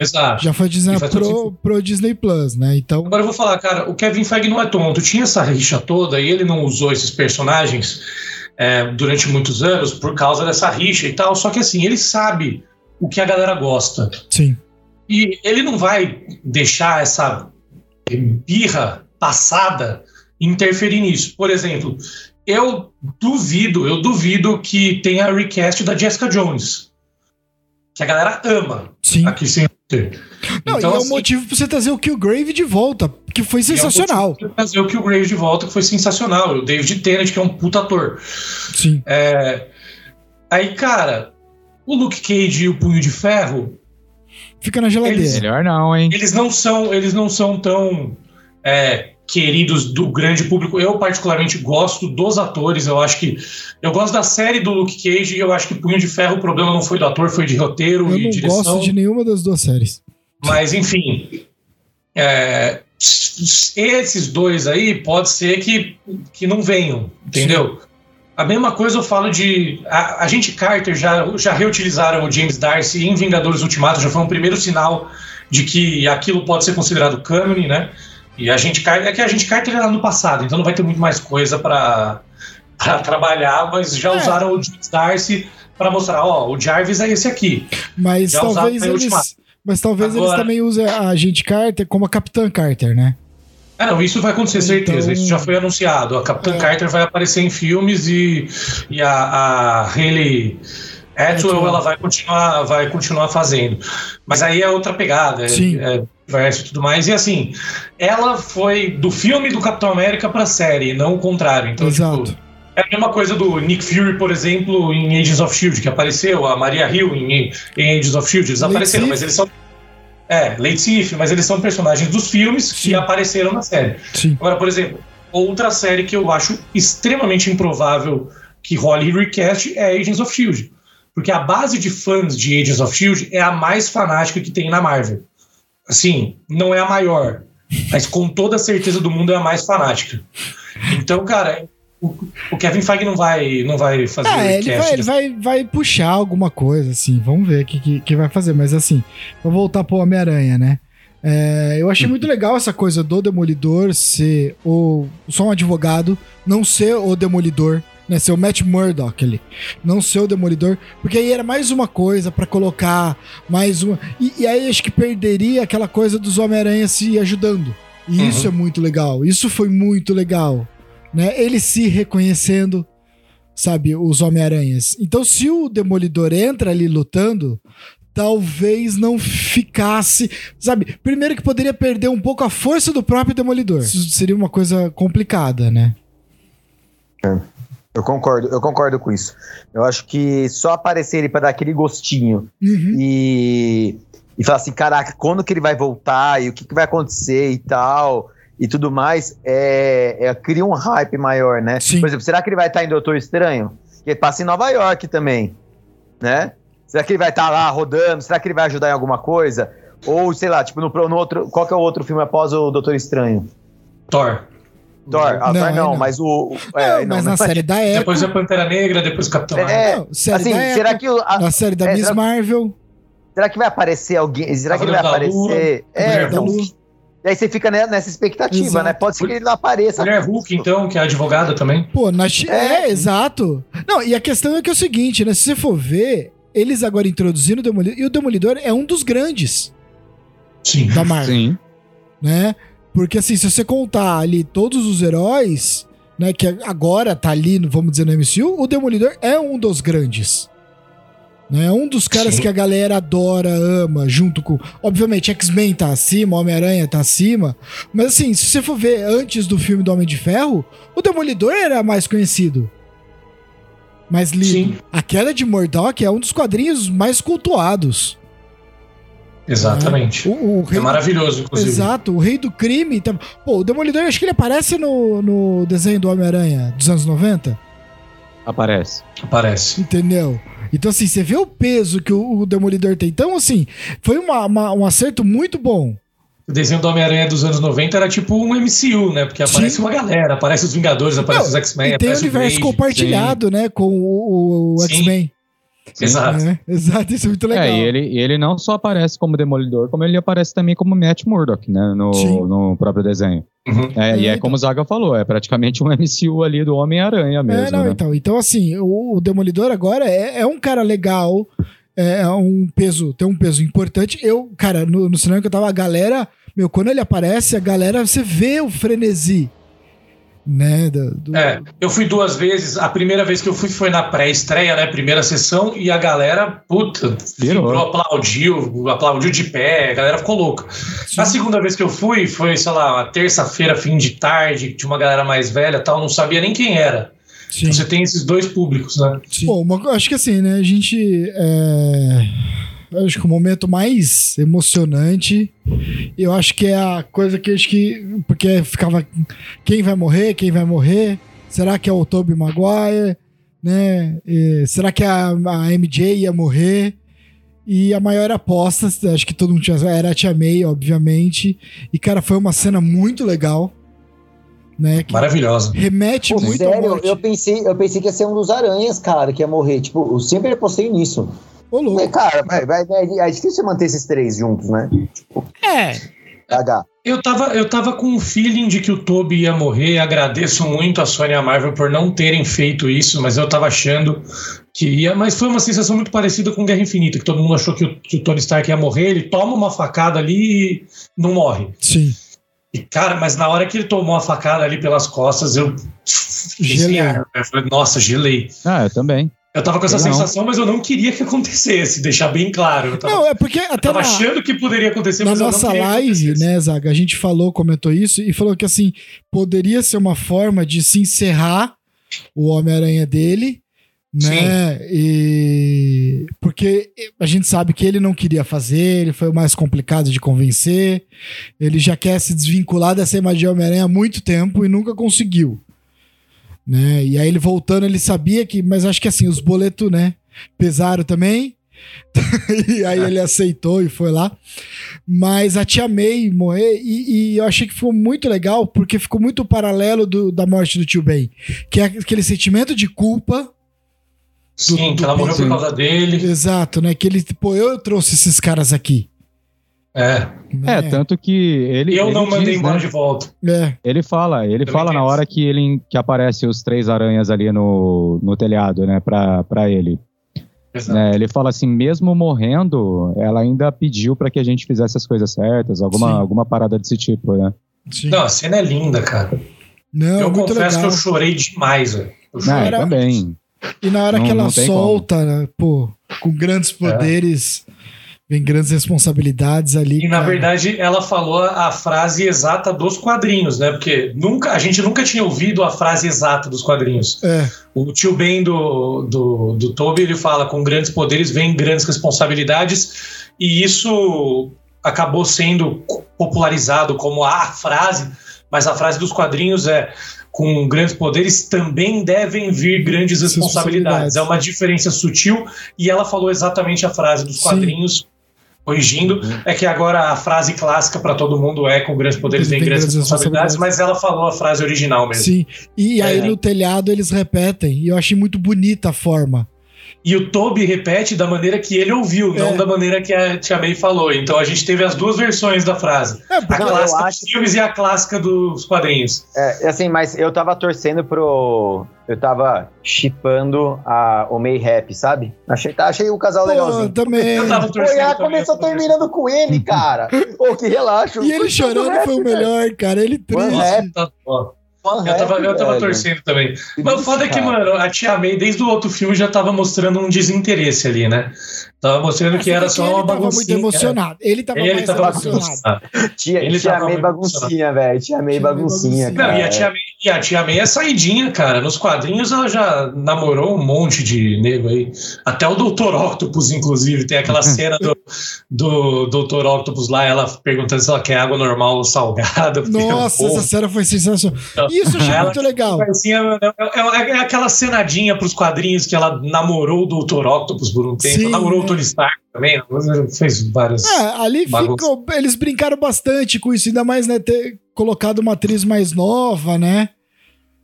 Exato. Já foi todo pro, pro Disney Plus, né? Então. Agora eu vou falar, cara, o Kevin Feige não é tonto. Tinha essa rixa toda e ele não usou esses personagens é, durante muitos anos por causa dessa rixa e tal. Só que assim, ele sabe o que a galera gosta. Sim. E ele não vai deixar essa birra passada interferir nisso. Por exemplo, eu duvido, eu duvido que tenha a request da Jessica Jones. Que a galera ama Sim. aqui sem ter. Não, Então, e é um assim, motivo pra você trazer o Killgrave de volta, que foi e é um sensacional. Trazer o Killgrave de volta, que foi sensacional. O David Tennant, que é um puta ator. Sim. É, Aí, cara, o Luke Cage e o Punho de Ferro, Fica na geladeira. Eles- Melhor não, hein? eles não são, eles não são tão é, queridos do grande público. Eu particularmente gosto dos atores. Eu acho que eu gosto da série do Luke Cage e eu acho que Punho de Ferro o problema não foi do ator, foi de roteiro Eu e não direção. gosto de nenhuma das duas séries. Mas enfim, é, esses dois aí pode ser que, que não venham, entendeu? A mesma coisa eu falo de. A, a gente Carter já, já reutilizaram o James Darcy em Vingadores Ultimato, já foi um primeiro sinal de que aquilo pode ser considerado cânone, né? E a gente Carter. É que a gente Carter era no passado, então não vai ter muito mais coisa para trabalhar, mas já É. usaram o James Darcy para mostrar, ó, o Jarvis é esse aqui. Mas Já talvez eles. Mas talvez eles Agora- também usem a Agente Carter como a Capitã Carter, né? É, não, isso vai acontecer, certeza. Então- Isso já foi anunciado. A Capitã É. Carter vai aparecer em filmes e, e a, a Hayley Atwell ela vai continuar, vai continuar fazendo. Mas aí é outra pegada. É, Sim. é e tudo mais. E assim, ela foi do filme do Capitão América pra série, não o contrário. Então, Exato. tipo, é a mesma coisa do Nick Fury, por exemplo, em Agents of Shield, que apareceu, a Maria Hill em, em Agents of Shield, eles Late apareceram, Sif. mas eles são. É, Late Sif, mas eles são personagens dos filmes Sim. que apareceram na série. Sim. Agora, por exemplo, outra série que eu acho extremamente improvável que role recast é Agents of Shield. Porque a base de fãs de Agents of Shield é a mais fanática que tem na Marvel. Assim, não é a maior, mas com toda a certeza do mundo é a mais fanática. Então, cara, o, Kevin Feige não vai, não vai fazer É, ele, vai, ele vai, vai puxar alguma coisa, assim. Vamos ver o que, que, que vai fazer. Mas, assim, vou voltar pro Homem-Aranha, né? É, eu achei muito legal essa coisa do Demolidor ser o, só um advogado, não ser o Demolidor, né? Ser o Matt Murdock ali. Não ser o Demolidor, porque aí era mais uma coisa pra colocar mais uma. E, e aí acho que perderia aquela coisa dos Homem-Aranha se ajudando. E Uhum. isso é muito legal. Isso foi muito legal. Né? Ele se reconhecendo, sabe, os Homem-Aranhas. Então, se o Demolidor entra ali lutando, talvez não ficasse. Sabe, primeiro que poderia perder um pouco a força do próprio Demolidor. Isso seria uma coisa complicada, né? Eu concordo, eu concordo com isso. Eu acho que só aparecer ele pra dar aquele gostinho Uhum. e, e falar assim, caraca, quando que ele vai voltar e o que, que vai acontecer e tal e tudo mais, é, é- cria um hype maior, né? Sim. Por exemplo, será que ele vai estar em Doutor Estranho? Que ele passa em Nova York também, né? Será que ele vai estar lá rodando? Será que ele vai ajudar em alguma coisa? Ou, sei lá, tipo, no, no outro. Qual que é o outro filme após o Doutor Estranho? Thor. Thor. Ah, Não, Thor não, não. mas o. o- Não, é, mas não, na série da Echo, Depois a Pantera Negra, depois o Capitão. É, Não, série assim, da será Echo, que, o- a- na série da é, Miss Marvel, será que vai aparecer alguém? Será que ele vai Lua, aparecer? É, Cavaleiro da então, Lua. E aí você fica ne- nessa expectativa, Exato. né? Pode ser que ele não apareça. Mulher Hulk, então, que é advogada também. Pô, na Chi- é. É. exato. Não, e a questão é que é o seguinte, né? Se você for ver, eles agora introduziram o Demolidor, e o Demolidor é um dos grandes Sim. da Marvel, Sim. né? Porque assim, se você contar ali todos os heróis, né, que agora tá ali, no- vamos dizer, no MCU, o Demolidor é um dos grandes. Né? É um dos caras Sim. que a galera adora, ama, junto com. Obviamente, X-Men tá acima, Homem-Aranha tá acima. Mas assim, se você for ver antes do filme do Homem de Ferro, o Demolidor era mais conhecido. Mais lido. Sim. A queda de Murdoch é um dos quadrinhos mais cultuados. Exatamente. O, o É maravilhoso, inclusive. Exato, o rei do crime. Tá... Pô, o Demolidor, acho que ele aparece no, no desenho do Homem-Aranha dos anos 90, Aparece. Aparece. entendeu? Então, assim, você vê o peso que o, o Demolidor tem. Então, assim, foi uma- uma- um acerto muito bom. O desenho do Homem-Aranha dos anos 90 era tipo um MCU, né? Porque aparece Sim. uma galera, aparece os Vingadores, aparece Não, os X-Men, e tem o universo Blade. compartilhado, né, com o, o. X-Men. Sim. Exato. né? Exato, isso é muito legal. É, e ele, ele não só aparece como Demolidor, como ele aparece também como Matt Murdock, né? No, Sim. no próprio desenho. Uhum. É, e É, é como o Zaga falou, é praticamente um MCU ali do Homem-Aranha mesmo. É, não, né? então, então, assim, o, o Demolidor agora é, é um cara legal, é, é um peso, tem um peso importante. Eu, cara, no, no cinema que eu tava, a galera, meu, quando ele aparece, a galera, você vê o frenesi, né? Do, do- É, eu fui duas vezes. A primeira vez que eu fui foi na pré-estreia, né? Primeira sessão, e a galera, puta, vibrou, aplaudiu, aplaudiu de pé, a galera ficou louca. A segunda vez que eu fui foi, sei lá, uma terça-feira, fim de tarde, tinha uma galera mais velha e tal, não sabia nem quem era. Sim. Então você tem esses dois públicos, né? Bom, uma- acho que assim, né? A gente. É, acho que o momento mais emocionante, eu acho que é a coisa que acho que. Porque ficava. Quem vai morrer? Quem vai morrer? Será que é o Tobey Maguire? Né? E será que a, a MJ ia morrer? E a maior aposta, acho que todo mundo tinha. Era a Tia May, obviamente. E, cara, foi uma cena muito legal. Né? Que Maravilhosa. remete Pô, muito à sério, morte. eu pensei, eu pensei que ia ser um dos aranhas, cara, que ia morrer. Tipo, eu sempre apostei nisso. Ô, louco. Cara, vai, vai, vai- é difícil manter esses três juntos, né? É, H. Eu tava, eu tava com um feeling de que o Toby ia morrer. Agradeço muito a Sony e a Marvel por não terem feito isso, mas eu tava achando que ia. Mas foi uma sensação muito parecida com Guerra Infinita, que todo mundo achou que o, que o Tony Stark ia morrer. Ele toma uma facada ali e não morre. sim. E, cara, mas na hora que ele tomou a facada ali pelas costas, eu. Gelei. ar. Eu falei, nossa, gelei. Ah, eu também. Eu tava com essa Eu não. sensação, mas eu não queria que acontecesse, deixar bem claro. Eu tava, Não, é porque eu até tava na, achando que poderia acontecer, na mas eu não nossa queria que live, né, Zaga, a gente falou, comentou isso e falou que assim, poderia ser uma forma de se encerrar o Homem-Aranha dele, né? E porque a gente sabe que ele não queria fazer, ele foi o mais complicado de convencer. Ele já quer se desvincular dessa imagem de Homem-Aranha há muito tempo e nunca conseguiu. Né? E aí ele voltando, ele sabia que, mas acho que assim, os boletos, né, pesaram também. e aí ele aceitou e foi lá. Mas a Tia May morrer, e, e eu achei que ficou muito legal, porque ficou muito paralelo do- da morte do tio Ben. Que é aquele sentimento de culpa. Sim, do- que ela do morreu por causa dele. Exato, né? Que ele, pô, eu trouxe esses caras aqui. É. né? É, tanto que ele. E eu ele não mandei embora né? de volta. É, Ele fala, ele Também fala na hora que ele que aparece os três aranhas ali no, no telhado, né, pra, pra ele. Exato. né? ele fala assim, mesmo morrendo, ela ainda pediu pra que a gente fizesse as coisas certas, alguma, Sim. alguma parada desse tipo, né? sim. Não, a cena é linda, cara. Não, eu muito confesso legal. que eu chorei demais, velho. Eu Não, chorei. era- também. E na hora Não- que ela não solta, né, pô, com grandes poderes, vem grandes responsabilidades ali. E na cara. verdade ela falou a frase exata dos quadrinhos, né? Porque nunca, a gente nunca tinha ouvido a frase exata dos quadrinhos. É, O tio Ben do, do, do Toby ele fala: com grandes poderes vem grandes responsabilidades, e isso acabou sendo popularizado como a frase, mas a frase dos quadrinhos é. Com grandes poderes também devem vir grandes Responsabilidades. É uma diferença sutil e ela falou exatamente a frase dos Sim. Corrigindo. É que agora a frase clássica para todo mundo é com grandes poderes vem Tem grandes grandes responsabilidades, mas ela falou a frase original mesmo. sim. E aí É. no telhado eles repetem. E eu achei muito bonita a forma. E o Toby repete da maneira que ele ouviu, É. não da maneira que a Tia May falou. Então a gente teve as duas versões da frase. É, A eu clássica acho- dos filmes e a clássica dos quadrinhos. É, assim, mas eu tava torcendo pro. Eu tava chipando a o May Rap, sabe? Achei, tá, achei o casal pô, legalzinho. também. Eu tava Pô, torcendo ela também, começou eu terminando com ele, cara. Pô, que relaxa. E ele chorando foi o melhor, cara. Ele triste. rap. Tá- ó, Eu tava, rap, eu tava velho. torcendo também. Que Mas o foda é que, mano, a Tia May, desde o outro filme, já tava mostrando um desinteresse ali, né? Tava mostrando que era só ele uma tava muito baguncinha. emocionado. Ele tava Ele mais tava emocionado. Tia, Ele tia tava May baguncinha, velho. Tia May baguncinha, baguncinha. cara. Não, e a, tia May, e a Tia May é saidinha, cara. Nos quadrinhos ela já namorou um monte de nego aí. Até o Dr. Octopus, inclusive. Tem aquela cena do, do Dr. Octopus lá, ela perguntando se ela quer água normal ou salgada. é um Nossa, essa cena foi sensacional. Isso eu achei Ela- muito legal. Assim, é, é- é aquela cenadinha pros quadrinhos que ela namorou o Dr. Octopus por um tempo. Sim, namorou né? Tony Stark também. Fez várias. É, ali ficou. Eles brincaram bastante com isso, ainda mais, né? Ter colocado uma atriz mais nova, né?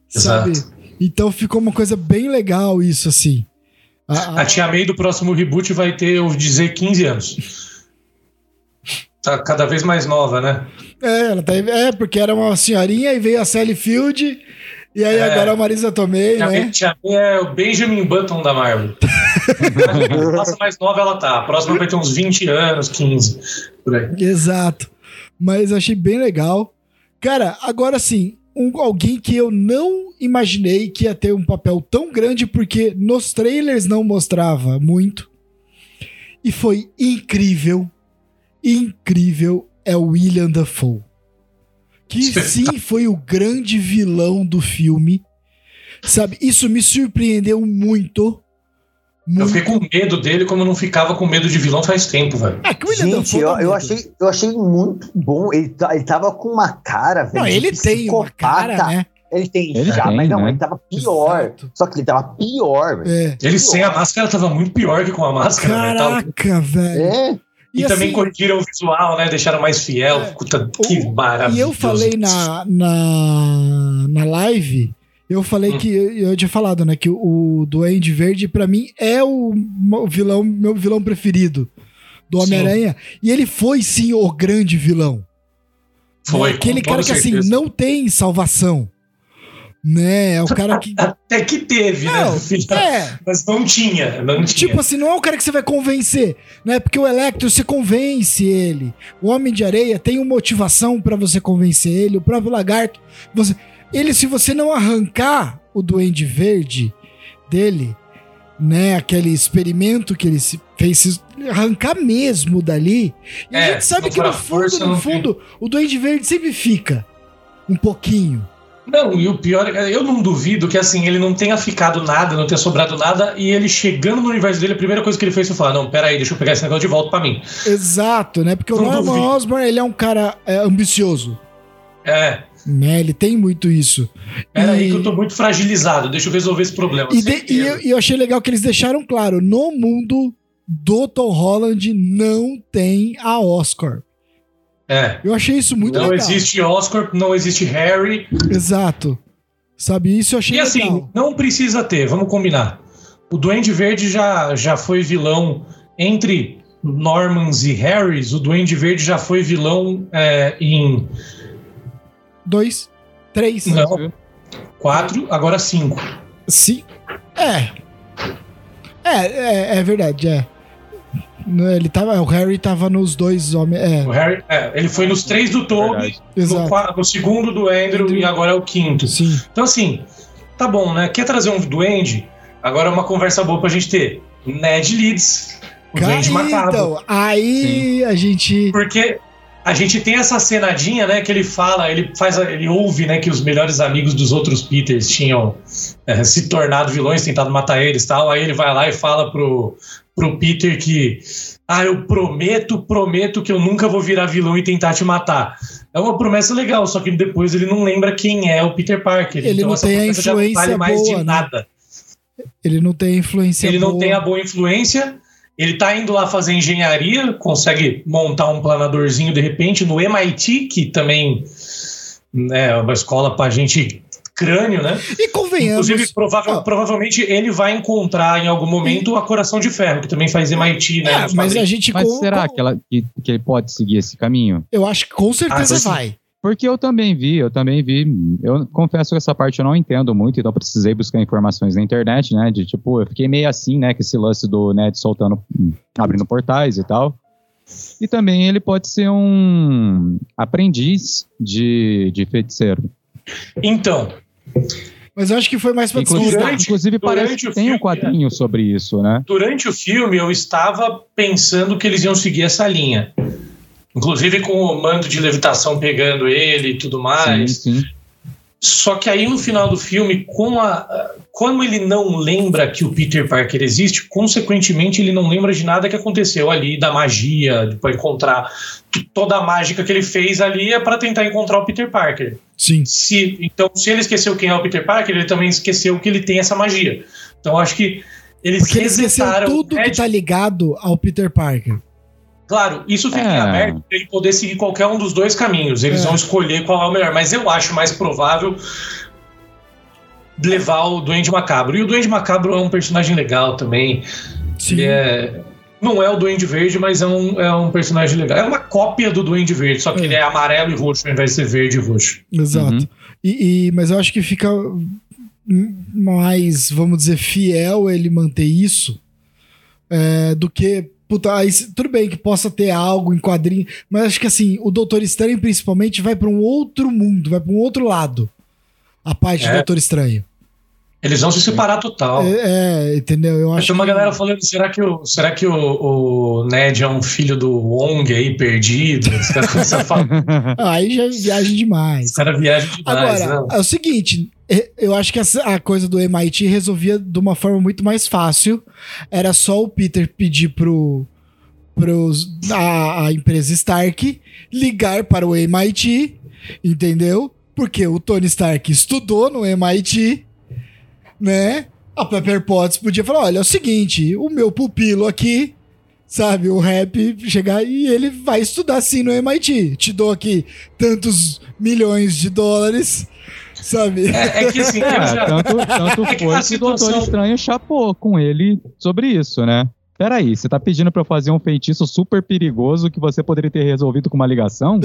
Sabe? Exato. Então ficou uma coisa bem legal isso, assim. A- a- A Tia May do próximo reboot vai ter, eu ouvi dizer, 15 anos. Tá cada vez mais nova, né? é, ela tá, é, porque era uma senhorinha e veio a Sally Field. E aí É. agora a Marisa Tomei, né? May, Tia May é o Benjamin Button da Marvel. Nossa, mais nova ela tá. A próxima vai ter uns 20 anos, 15. Por aí. Exato. Mas achei bem legal. Cara, agora sim, um- alguém que eu não imaginei que ia ter um papel tão grande, porque nos trailers não mostrava muito. E foi incrível. Incrível é o William Dafoe. Que sim foi o grande vilão do filme. Sabe, isso me surpreendeu muito. Eu muito. fiquei com medo dele como eu não ficava com medo de vilão faz tempo, velho. Ah, que o William Gente, Dafoe eu, eu, achei, eu achei muito bom. Ele, tá- ele tava com uma cara, velho. Não, ele tem uma cara, né? Ele tem Ele já, tem, mas não, né? ele tava pior. Exato. Só que ele tava pior, velho. É. Ele sem a máscara tava muito pior que com a máscara. né? Caraca, velho. É. E, também corrigiram o visual, né? Deixaram mais fiel. É. Puta, que O- maravilhoso. E eu falei na, na, na live, eu falei Hum. que eu, tinha falado, né, que o, o Duende Verde pra mim é o, vilão, meu vilão preferido do. Homem-Aranha, e ele foi sim o grande vilão. Foi. É aquele cara que assim certeza. não tem salvação. Né? É o cara que Até que teve, Não, né? é, Mas não tinha, não tinha. Tipo assim, não é o cara que você vai convencer, né? Porque o Electro você convence ele. O Homem de Areia tem uma motivação pra você convencer ele. O próprio Lagarto, você, ele se você não arrancar o Duende Verde dele, né, aquele experimento que ele se fez arrancar mesmo dali. E a É, gente sabe que no a fundo, no tem. fundo, o Duende Verde sempre fica um pouquinho. Não, e o pior é eu não duvido que assim, ele não tenha ficado nada, não tenha sobrado nada, e ele chegando no universo dele, a primeira coisa que ele fez foi falar: Não, peraí, deixa eu pegar esse negócio de volta pra mim. Exato, né? Porque o Não Norman duvido. Osborn, ele é um cara é, ambicioso, É, né? Ele tem muito isso. peraí E- que eu tô muito fragilizado, deixa eu resolver esse problema. E, de- e eu, eu achei legal que eles deixaram claro: no mundo do Tom Holland não tem a Oscar. É. Eu achei isso muito não legal. existe Oscar, não existe Harry. Exato. Sabe, isso eu achei E assim, legal. não precisa ter, vamos combinar. O Duende Verde já, já foi vilão entre Normans e Harrys. O Duende Verde já foi vilão é, em Dois, três, Não. quatro, agora cinco. sim. É. É, é, é verdade, é. Ele tava, o Harry tava nos dois homens. É, O Harry, é, ele foi nos três do Toby, no, no segundo do Andrew, Andrew. e agora é o quinto. Sim. Então, assim, tá bom, né? Quer trazer um duende? Agora é uma conversa boa pra gente ter. Ned Leeds, o Cara, duende macabro. então, aí a gente. Porque a gente tem essa cenadinha, né, que ele fala, ele faz, ele ouve, né, que os melhores amigos dos outros Peters tinham eh, se tornado vilões, tentado matar eles, e tal. Aí ele vai lá e fala pro pro Peter que ah, eu prometo, prometo que eu nunca vou virar vilão e tentar te matar. É uma promessa legal, só que depois ele não lembra quem é o Peter Parker. Ele não essa tem a promessa já não influência vale mais boa, de né? nada. Ele não tem influência. Ele não boa. tem a boa influência. Ele tá indo lá fazer engenharia, consegue montar um planadorzinho de repente no MIT, que também né, é uma escola pra gente crânio, né? E convenhamos. Inclusive, provável- Ah. provavelmente ele vai encontrar em algum momento a Coração de Ferro, que também faz MIT, né? É, mas a gente. Mas com- será com- que, ela, que, que ele pode seguir esse caminho? Eu acho que com certeza Ah, vai. Porque eu também vi, eu também vi. Eu confesso que essa parte eu não entendo muito, então precisei buscar informações na internet, né? De tipo, eu fiquei meio assim, né? Com esse lance do Ned soltando, hum, abrindo portais e tal. E também ele pode ser um aprendiz de, de feiticeiro. Então, Mas eu acho que foi mais pra Inclusive, durante- inclusive durante parece que o tem um filme, quadrinho sobre isso, né? durante o filme eu estava pensando que eles iam seguir essa linha. Inclusive com o mando de levitação pegando ele e tudo mais. Sim, sim. Só que aí no final do filme, com a, como ele não lembra que o Peter Parker existe, consequentemente ele não lembra de nada que aconteceu ali, da magia, para encontrar. Toda a mágica que ele fez ali é para tentar encontrar o Peter Parker. Sim. Se, então, se ele esqueceu quem é o Peter Parker, ele também esqueceu que ele tem essa magia. Então, eu acho que eles Porque ele esqueceu resetaram. tudo que tá ligado ao Peter Parker. Claro, isso fica É. em aberto para ele poder seguir qualquer um dos dois caminhos. Eles É. vão escolher qual é o melhor. Mas eu acho mais provável levar o Duende Macabro. E o Duende Macabro é um personagem legal também. Sim. Ele é. Não é o Duende Verde, mas é um, é um personagem legal. É uma cópia do Duende Verde, só que É. ele é amarelo e roxo ao invés de ser verde e roxo. Exato. Uhum. E, e- mas eu acho que fica mais, vamos dizer, fiel ele manter isso é, do que. Puta, aí, tudo bem que possa ter algo em quadrinho, mas acho que assim, o Doutor Estranho principalmente vai pra um outro mundo, vai pra um outro lado. A parte do É. Doutor Estranho. Eles vão se separar total. É, é, entendeu? Eu acho Tem uma que- galera falando, será que, o, será que o, o Ned é um filho do Wong aí, perdido? Os caras começam a falar, Ah, aí já viaja demais. os caras viajam demais. Agora, não. é o seguinte, eu acho que a coisa do MIT resolvia de uma forma muito mais fácil. Era só o Peter pedir pro, pros, a, a empresa Stark ligar para o MIT, entendeu? Porque o Tony Stark estudou no MIT, né? A Pepper Potts podia falar: olha, é o seguinte, o meu pupilo aqui, sabe, o rap chegar e ele vai estudar sim no MIT. Te dou aqui tantos milhões de dólares, sabe? É, é que assim, É, já- tanto, tanto É foi que o Doutor situação- Estranho chapou com ele sobre isso, né? Peraí, você tá pedindo pra eu fazer um feitiço super perigoso que você poderia ter resolvido com uma ligação?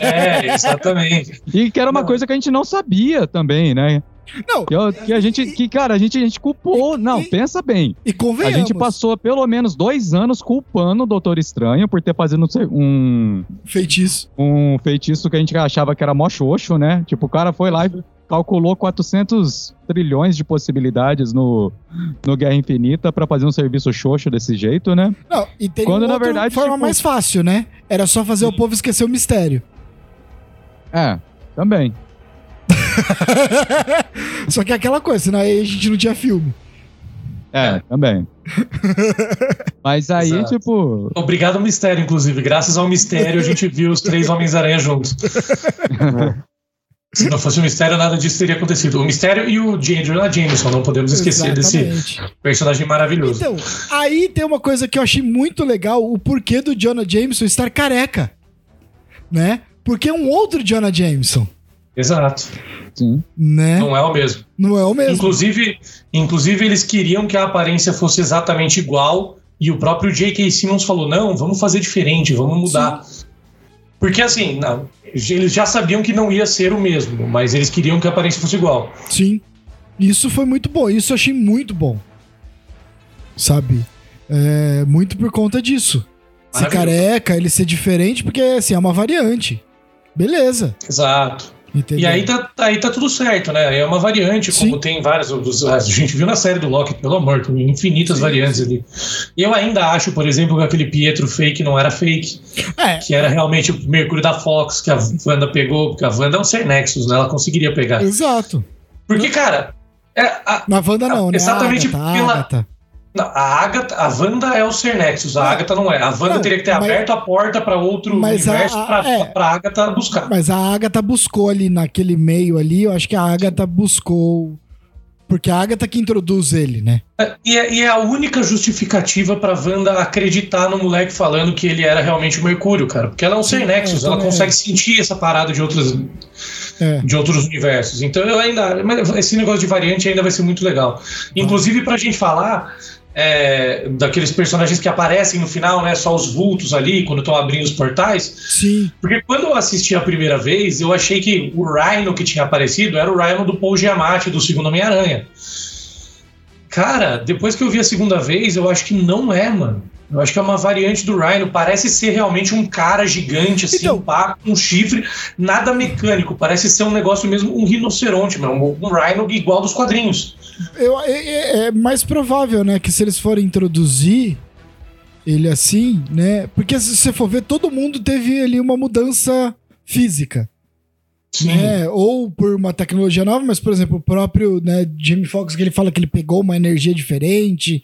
É, exatamente. E que era uma Não. coisa que a gente não sabia também, né? Não, Que, que a gente, que, cara, a gente, a gente culpou. Não, E- pensa bem. e A convenhamos. gente passou pelo menos dois anos culpando o Doutor Estranho por ter fazendo um, feitiço. um feitiço que a gente achava que era mó xoxo, né? Tipo, o cara foi lá e calculou 400 trilhões de possibilidades no, no Guerra Infinita pra fazer um serviço xoxo desse jeito, né? Não, e tem Quando, na verdade, forma tipo- mais fácil, né? Era só fazer o povo esquecer o mistério. É, também. só que é aquela coisa, senão aí a gente não tinha filme. É, também. Mas aí, Exato. tipo. Obrigado ao mistério, inclusive. Graças ao mistério, a gente viu os três Homens-Aranha juntos. Se não fosse o mistério, nada disso teria acontecido. O mistério e o. Jonah Jameson, não podemos esquecer desse Exatamente. personagem maravilhoso. Então, aí tem uma coisa que eu achei muito legal, o porquê do Jonah Jameson estar careca. Né? Porque é um outro Jonah Jameson. Exato. Sim. Né? Não é o mesmo. Não é o mesmo. Inclusive, inclusive, eles queriam que a aparência fosse exatamente igual. E o próprio J.K. Simmons falou: não, vamos fazer diferente, vamos mudar. Porque assim, não, eles já sabiam que não ia ser o mesmo, mas eles queriam que a aparência fosse igual. Sim. Isso foi muito bom. Isso eu achei muito bom. Sabe? É, muito por conta disso. Ser careca, ele ser diferente, porque assim, é uma variante. Beleza. Exato. E aí tá, aí tá tudo certo, né? É uma variante, como Sim. tem várias. A gente viu na série do Loki, pelo amor, tem infinitas Sim, variantes ali. E eu ainda acho, por exemplo, que aquele Pietro fake não era fake, É, que era realmente o Mercúrio da Fox que a Wanda pegou, porque a Wanda é um ser Nexus, né? Ela conseguiria pegar. exato. Porque, cara, é, a, Na Wanda não, né? Exatamente a Agatha, pela- a Agatha. Não, a Agatha, a Wanda é o ser Nexus, a Não. Agatha não é. A Wanda teria que ter mas- aberto a porta para outro Mas a- universo a- pra, é. pra Agatha buscar. Mas a Agatha buscou ali naquele meio ali, eu acho que a Agatha buscou. Porque a Agatha que introduz ele, né? E é, e é a única justificativa pra Wanda acreditar no moleque falando que ele era realmente o Mercúrio, cara. Porque ela é um Sim, ser Nexus, é, ela também consegue sentir essa parada de outras, É. de outros universos. Então eu ainda. Esse negócio de variante ainda vai ser muito legal. Inclusive, pra gente falar é, daqueles personagens que aparecem no final, né? Só os vultos ali, quando estão abrindo os portais. Sim. Porque quando eu assisti a primeira vez, eu achei que o Rhino que tinha aparecido era o Rhino do Paul Giamatti, do segundo Homem-Aranha. Cara, depois que eu vi a segunda vez, eu acho que não é, mano. Eu acho que é uma variante do Rhino. Parece ser realmente um cara gigante, assim, Então- pá, com um chifre, nada mecânico. Parece ser um negócio mesmo, um rinoceronte, mano. Um Rhino igual dos quadrinhos. Eu, é, é- é mais provável, né? Que se eles forem introduzir ele assim, né? Porque se você for ver, todo mundo teve ali uma mudança física. né? Ou por uma tecnologia nova, mas, por exemplo, o próprio né, Jamie Foxx, que ele fala que ele pegou uma energia diferente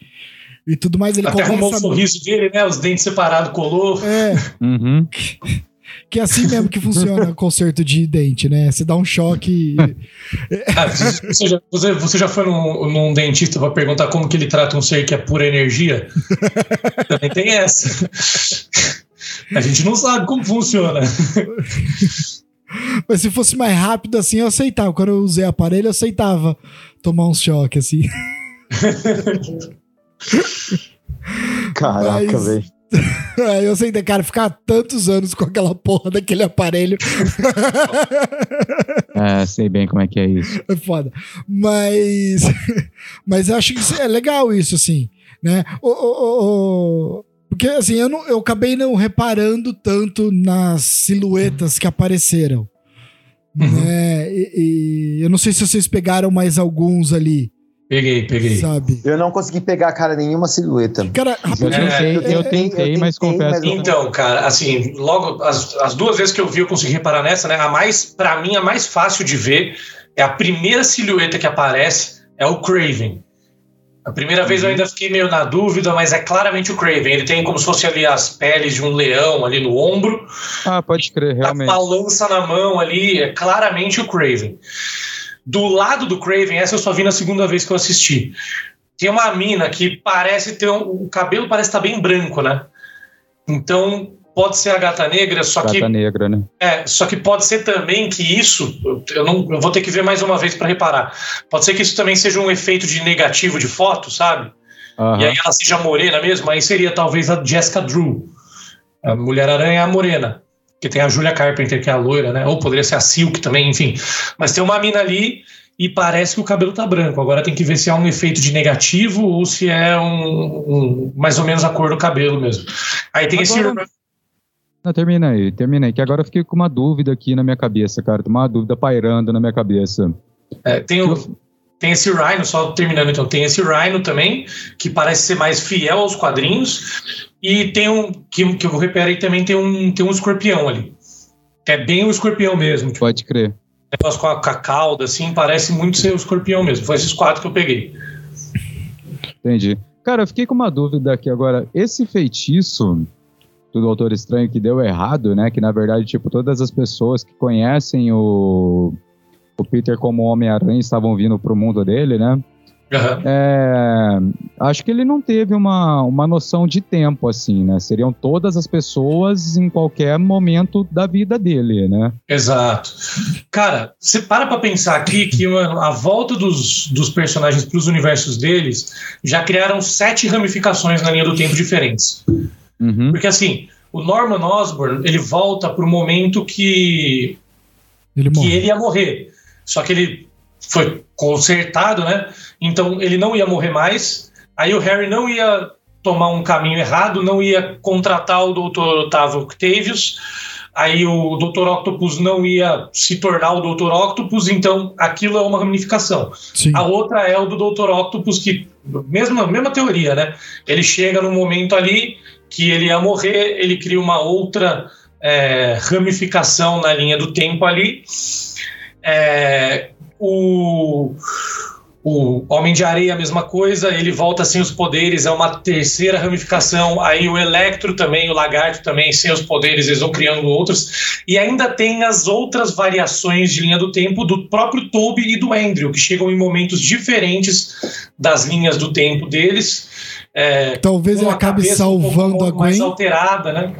e tudo mais, ele Até arrumou o sorriso dele, né? Os dentes separados, colou. É, Uhum. que é assim mesmo que funciona o conserto de dente, né? Você dá um choque. Ah, você, já, você, você já foi num, num dentista pra perguntar como que ele trata um ser que é pura energia? Também tem essa. A gente não sabe como funciona. Mas se fosse mais rápido assim, eu aceitava. Quando eu usei aparelho, eu aceitava tomar um choque assim. Caraca, Mas- velho. Aí eu aceitei, cara, ficar tantos anos com aquela porra daquele aparelho É, sei bem como é que é isso. é foda. Mas, mas eu acho que é legal isso, assim, né? O- o- o- porque, assim, eu, não, eu acabei não reparando tanto nas silhuetas que apareceram. Uhum. Né? E, e eu não sei se vocês pegaram mais alguns ali, Peguei, peguei. sabe? Eu não consegui pegar, cara, nenhuma silhueta. Cara, Eu rapidinho. tentei, eu eu tentei, tentei, eu mas tentei, confesso. mas não- Então, cara, assim, logo as, as duas vezes que eu vi, eu consegui reparar nessa, né? A mais, para mim, a mais fácil de ver é a primeira silhueta que aparece é o Craven. A primeira vez eu ainda fiquei meio na dúvida, mas é claramente o Craven. Ele tem como se fosse ali as peles de um leão ali no ombro, Ah, pode crer, realmente. com uma lança na mão ali, é claramente o Craven. Do lado do Craven, essa eu só vi na segunda vez que eu assisti. Tem uma mina que parece ter um, o cabelo parece estar bem branco, né? Então pode ser a gata negra, só que Gata negra, né? é, só que pode ser também que isso, eu não, eu vou ter que ver mais uma vez para reparar. Pode ser que isso também seja um efeito de negativo de foto, sabe? Aham. E aí ela seja morena mesmo, aí seria talvez a Jessica Drew. A Mulher-Aranha é a morena. Que tem a Julia Carpenter, que é a loira, né? Ou poderia ser a Silk também, enfim. Mas tem uma mina ali e parece que o cabelo tá branco. Agora tem que ver se é um efeito de negativo ou se é um, um- mais ou menos a cor do cabelo mesmo. Aí tem Agora- esse. Não, termina aí, termina aí. Que agora eu fiquei com uma dúvida aqui na minha cabeça, cara. Tem uma dúvida pairando na minha cabeça. É, tem, o, tem esse Rhino, só terminando então, tem esse Rhino também, que parece ser mais fiel aos quadrinhos, e tem um, que, que eu reparei também, tem um, tem um escorpião ali. É bem o escorpião mesmo. Tipo, Pode crer. Negócio com a, com a cauda, assim, parece muito ser o escorpião mesmo. Foi esses quatro que eu peguei. Entendi. Cara, eu fiquei com uma dúvida aqui agora. Esse feitiço do Doutor Estranho que deu errado, né? Que na verdade, tipo, todas as pessoas que conhecem o, o Peter como Homem-Aranha estavam vindo pro mundo dele, né? Uhum. É, acho que ele não teve uma, uma noção de tempo, assim, né? Seriam todas as pessoas em qualquer momento da vida dele, né? Exato. Cara, você para pra pensar aqui que mano, a volta dos, dos personagens pros universos deles já criaram sete ramificações na linha do tempo diferentes. Uhum. Porque assim, o Norman Osborn, ele volta pro momento que, Ele que morre. ele ia morrer. Só que ele foi consertado, né? Então ele não ia morrer mais. Aí o Harry não ia tomar um caminho errado, não ia contratar o Dr. Otávio Octavius. Aí o Dr. Octopus não ia se tornar o Dr. Octopus, então aquilo é uma ramificação. Sim. A outra é o do Dr. Octopus, que, mesma, mesma teoria, né? Ele chega num momento ali que ele ia morrer, ele cria uma outra é, ramificação na linha do tempo ali. É, o, o Homem de Areia, a mesma coisa, ele volta sem os poderes, é uma terceira ramificação. Aí o Electro também, o Lagarto também, sem os poderes, eles vão criando outros. E ainda tem as outras variações de linha do tempo do próprio Toby e do Andrew, que chegam em momentos diferentes das linhas do tempo deles. É, Talvez ele acabe cabeça um salvando a mais Gwen. alterada, né?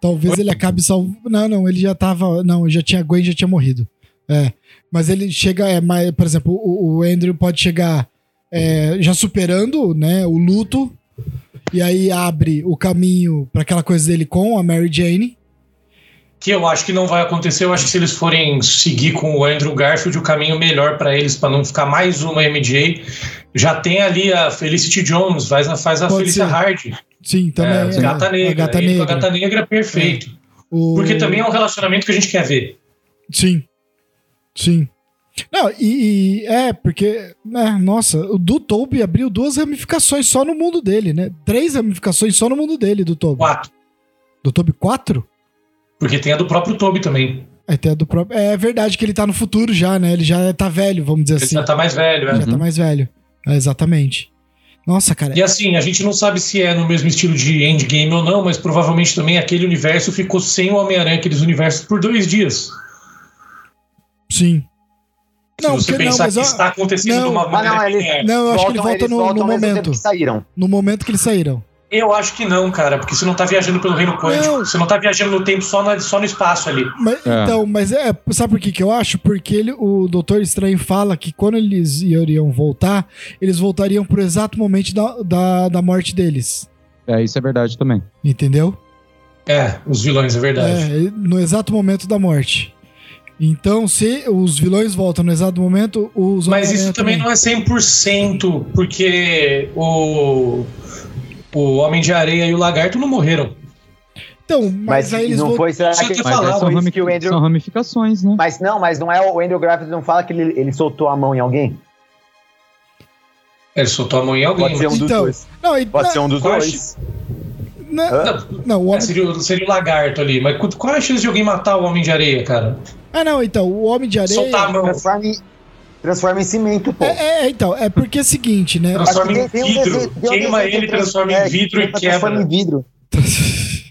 Talvez ele acabe salvando. Não, não, ele já tava. Não, já tinha. Gwen já tinha morrido. É. Mas ele chega. É, mais, por exemplo, o, o Andrew pode chegar é, já superando né, o luto. E aí abre o caminho para aquela coisa dele com a Mary Jane. que eu acho que não vai acontecer. Eu acho que se eles forem seguir com o Andrew Garfield, o caminho melhor para eles, para não ficar mais uma MJ, já tem ali a Felicity Jones, faz, a- faz a Pode Felicia ser. Hard. Sim, também. é, é, Gata Negra. A Gata Ele Negra. a Gata Negra é perfeito. O- Porque também é um relacionamento que a gente quer ver. Sim. Sim. Não, e, e- é, porque, né, nossa, o do Toby abriu duas ramificações só no mundo dele, né? Três ramificações só no mundo dele, do Toby. Quatro. Do Toby, quatro? Porque tem a do próprio Toby também. Aí tem a do próprio. É verdade que ele tá no futuro já, né? Ele já tá velho, vamos dizer Ele assim. já tá mais velho, né? Já tá mais velho. É, exatamente. Nossa, cara. E assim, a gente não sabe se é no mesmo estilo de Endgame ou não, mas provavelmente também aquele universo ficou sem o Homem-Aranha, aqueles universos, por dois dias. Sim. Se Não, você porque- não, pensar mas que está acontecendo não. de uma maneira não. Não, eu acho que ele voltam- volta no- voltam no momento. que saíram. No momento que eles saíram. Eu acho que não, cara, porque você não tá viajando pelo reino quântico. Não. Você não tá viajando no tempo só, na- só no espaço ali. Mas, É. Então, mas é. Sabe por que, que eu acho? Porque ele, o Doutor Estranho fala que quando eles iriam voltar, eles voltariam pro exato momento da, da, da morte deles. É, isso é verdade também. Entendeu? É, os vilões, é verdade. É, no exato momento da morte. Então, se os vilões voltam no exato momento, os Mas isso também não é 100%, porque o, o Homem de Areia e o Lagarto não morreram. Então, mas, Mas aí eles não voltam. foi, será Só que que Mas falar, é, foi são, isso rami- que o Andrew... são ramificações, né? Mas não, mas não é o Andrew Garfield não fala que ele, ele soltou a mão em alguém? Ele soltou a mão em alguém. Pode ser um mas- dos Então, dois. Não, e- Pode na- ser um dos dois. na-? Não, não, o é, homem, seria, o- seria o Lagarto ali, mas qu- qual é a chance de alguém matar o Homem de Areia, cara? ah, não, então, o Homem de Areia. Soltar a mão, Transforma em, transforma em cimento, pô. É, é, então, é porque é o seguinte, né? transforma em um vidro, um queima ele, trans- transforma é, em vidro e que transforma quebra. em vidro.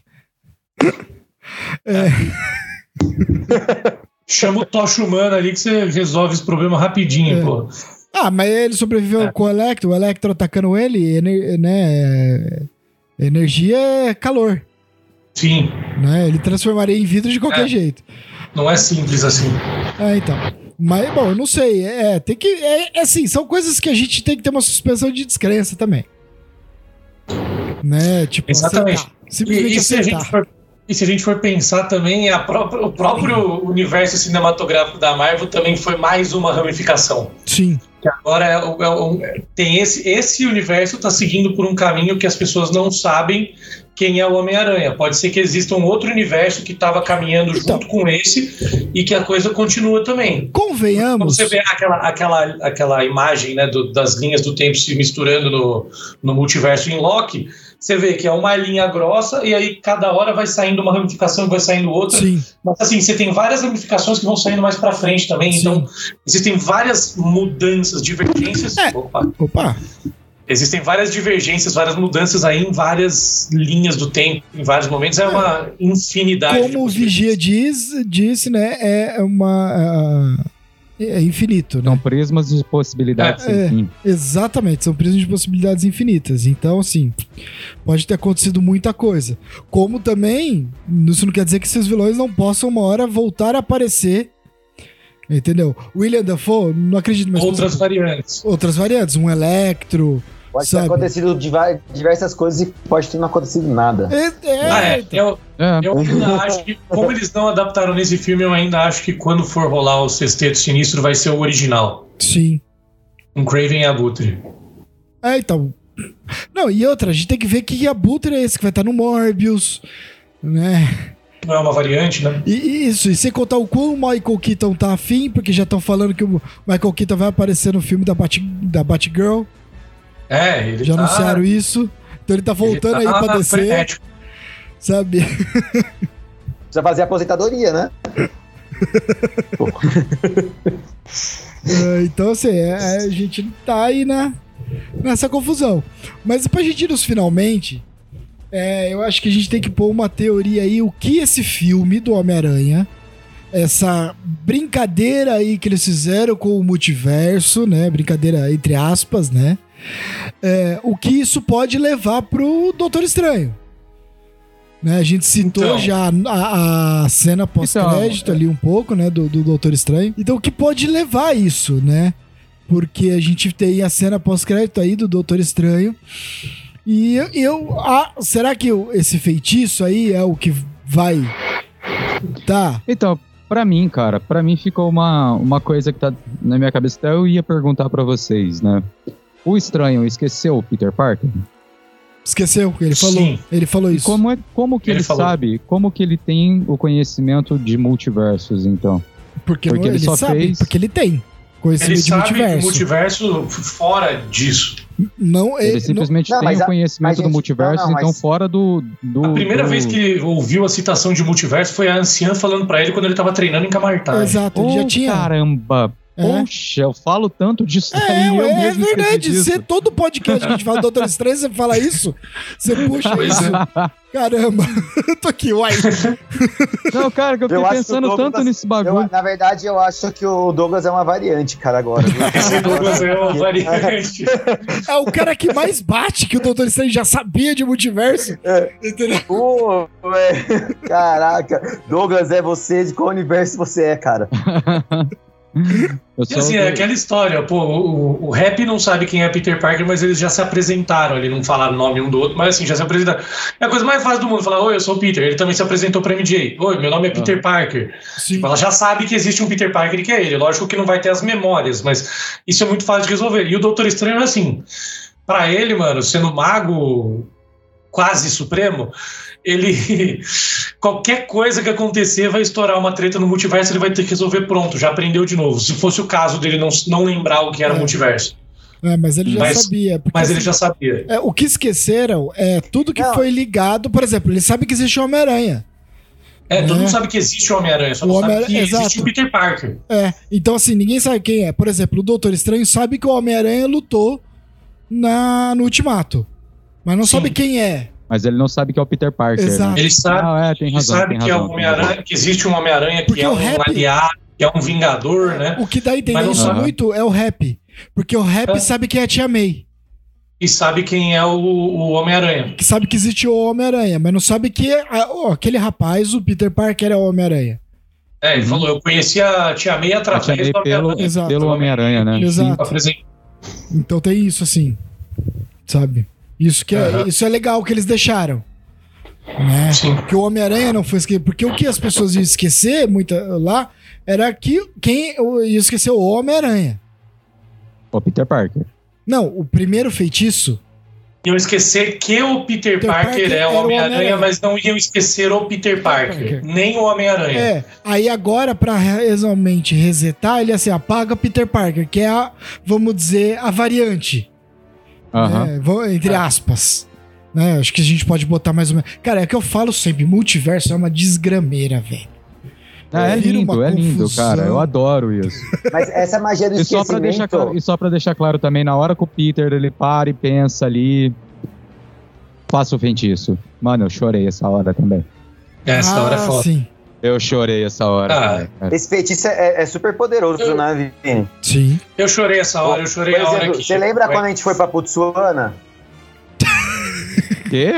Chama o Tocha Humana ali que você resolve esse problema rapidinho, É. pô. Ah, mas ele sobreviveu É. com o Electro, o Electro atacando ele, ener- né? Energia é calor, Sim, né? Ele transformaria em vidro de qualquer É. jeito. não é simples assim. É, então. Mas, bom, eu não sei. É, tem que. É, é assim, são coisas que a gente tem que ter uma suspensão de descrença também. Né? Tipo, Exatamente. aceitar. Simplesmente E, e se a gente for, e se a gente for pensar também, a própria- o próprio universo cinematográfico da Marvel também foi mais uma ramificação. Sim. Que agora é é o- tem esse, esse universo está seguindo por um caminho que as pessoas não sabem quem é o Homem-Aranha. Pode ser que exista um outro universo que estava caminhando Então. junto com esse e que a coisa continua também. Convenhamos. você vê aquela, aquela, aquela imagem né, do- das linhas do tempo se misturando no, no multiverso em Loki, você vê que é uma linha grossa e aí cada hora vai saindo uma ramificação e vai saindo outra. Sim, Mas assim, você tem várias ramificações que vão saindo mais pra frente também. Sim. Então, existem várias mudanças, divergências. É. Opa. opa. Existem várias divergências, várias mudanças aí em várias linhas do tempo, em vários momentos. É uma infinidade. de Como o. Vigia diz, disse, né? É uma. ah, É infinito, né? São prismas de possibilidades É, fim. Exatamente, são prismas de possibilidades infinitas. Então, assim, pode ter acontecido muita coisa. Como também, isso não quer dizer que esses vilões não possam uma hora voltar a aparecer. Entendeu? William Dafoe, não acredito mais. Outras variantes. outras variantes, um Electro. Pode Sabe? ter acontecido diversas coisas e pode ter não acontecido nada. É, é, Ah, é. Eu, É, eu ainda acho que, como eles não adaptaram nesse filme, eu ainda acho que quando for rolar o Sexteto Sinistro vai ser o original. Sim. Um Craven e Abutre. É, então. Não, e outra, a gente tem que ver que abutre é esse que vai estar no Morbius, né? Não é uma variante, né? E, e isso, e sem contar o quão o Michael Keaton tá afim, porque já estão falando que o Michael Keaton vai aparecer no filme da, Bat, da Batgirl, É, ele já tá, anunciaram isso. Então ele tá voltando ele aí tá pra descer, frenético. sabe? Precisa fazer a aposentadoria, né? É, então, assim, é, é, a gente tá aí na, nessa confusão. Mas pra gente ir nos finalmente, é, eu acho que a gente tem que pôr uma teoria aí, o que esse filme do Homem-Aranha, essa brincadeira aí que eles fizeram com o multiverso, né? Brincadeira entre aspas, né? É, o que isso pode levar pro Doutor Estranho. Né, a gente citou Então. já a, a cena pós-crédito ali um pouco, né, do, do Doutor Estranho. Então, o que pode levar a isso, né? Porque a gente tem a cena pós-crédito aí do Doutor Estranho. E eu. eu- ah, será que esse feitiço aí é o que vai. Tá. Então, pra mim, cara, pra mim ficou uma, uma coisa que tá na minha cabeça. Até eu ia perguntar pra vocês, né? O estranho esqueceu o Peter Parker? Esqueceu que ele falou. Sim. Ele falou E isso. como, é, como que Ele ele, sabe? Como que ele tem o conhecimento de multiversos, então? Porque, porque ele ele, só sabe. fez- Porque ele tem. Ele Conhecimento de sabe multiverso. multiverso fora disso. Não, Ele, ele, simplesmente não, tem o a- conhecimento mas, do gente, multiverso, não, não, então mas- fora do. do A primeira do- vez que ele ouviu a citação de multiverso foi a anciã falando pra ele quando ele tava treinando em Camartag. Exato, ele já Oh, tinha. Caramba! É. Poxa, eu falo tanto disso É, daí, eu é mesmo esqueci verdade. Você, todo podcast que a gente fala do Doutor Estranho, você fala isso. Você puxa Pois isso. Caramba. Eu tô aqui, uai. Não, cara, que eu Eu fiquei o pensando Douglas- tanto nesse Eu, bagulho. na verdade, eu acho que o Douglas é uma variante, cara, agora. Esse Douglas é uma variante. É o cara que mais bate que o Doutor Estranho já sabia de multiverso. Entendeu? Pô, é. Caraca, Douglas é você, de qual universo você é, cara? Eu E assim, é aquela história, pô, o, o rap não sabe quem é Peter Parker, mas eles já se apresentaram, ele não falaram o nome um do outro, mas assim, já se apresentaram. É a coisa mais fácil do mundo, falar, oi, eu sou o Peter. Ele também se apresentou pra MJ. Oi, meu nome é Peter Parker. Sim. Tipo, ela já sabe que existe um Peter Parker e que é ele. Lógico que não vai ter as memórias, mas isso é muito fácil de resolver. E o Doutor Estranho é assim, pra ele, mano, sendo mago quase supremo, ele qualquer coisa que acontecer vai estourar uma treta no multiverso, ele vai ter que resolver pronto, já aprendeu de novo. Se fosse o caso dele não, não lembrar o que era É. o multiverso, É, mas ele já Mas- sabia. Porque, mas ele assim, já sabia. é, o que esqueceram é tudo que Não. foi ligado. Por exemplo, ele sabe que existe o Homem-Aranha. É, todo É. mundo sabe que existe o Homem-Aranha, só O não sabe Homem-Aranha- que existe exato. o Peter Parker. É. Então, assim, ninguém sabe quem é. Por exemplo, o Doutor Estranho sabe que o Homem-Aranha lutou na, no Ultimato. Mas não Sim. sabe quem é. Mas ele não sabe que é o Peter Parker. Exato. Né? Ele sabe, Ah, é, tem ele razão. sabe tem que é razão, o tem razão. Homem-Aranha, que existe um Homem-Aranha que é um rap- aliado, que é um vingador, né? O que dá a entender isso sabe. muito é o rap. Porque o rap É. sabe quem é a Tia May. E sabe quem é o, o Homem-Aranha. Que sabe que existe o Homem-Aranha, mas não sabe que a- ó, aquele rapaz, o Peter Parker, é o Homem-Aranha. É, ele Uhum. falou, eu conheci a Tia May através chamei do pelo, Homem-Aranha. Exato. pelo Homem-Aranha, né? Exato. Apresenta- Então tem isso, assim. Sabe? Isso que é, Aham. isso é legal que eles deixaram. Né? Sim. Que o Homem-Aranha não foi esquecido. Porque o que as pessoas iam esquecer muita, lá era que quem ia esquecer o Homem-Aranha. O Peter Parker. Não, o primeiro feitiço Iam esquecer que o Peter, Peter Parker, Parker é era o Homem-Aranha, Homem-Aranha. mas não iam esquecer o Peter Parker, Parker. nem o Homem-Aranha. É, aí agora, pra realmente resetar, ele assim, apaga Peter Parker, que é a, vamos dizer, a variante. Né? Vou- entre É. aspas. Né? Acho que a gente pode botar mais ou menos. Cara, é que eu falo sempre: multiverso é uma desgrameira, velho. Ah, é lindo, é lindo, cara. Eu adoro isso. Mas essa magia do E só, pra esquecimento... deixar claro, e só pra deixar claro também, na hora que o Peter ele para e pensa ali. Faça o feitiço. Mano, eu chorei essa hora também. Essa hora é foda. Ah, sim. Eu chorei essa hora. Ah. Esse feitiço é, é super poderoso, Eu- né, Vini? Sim. Eu chorei essa hora, eu chorei Por a hora que. você lembra quando a gente foi pra Botsuana? Quê?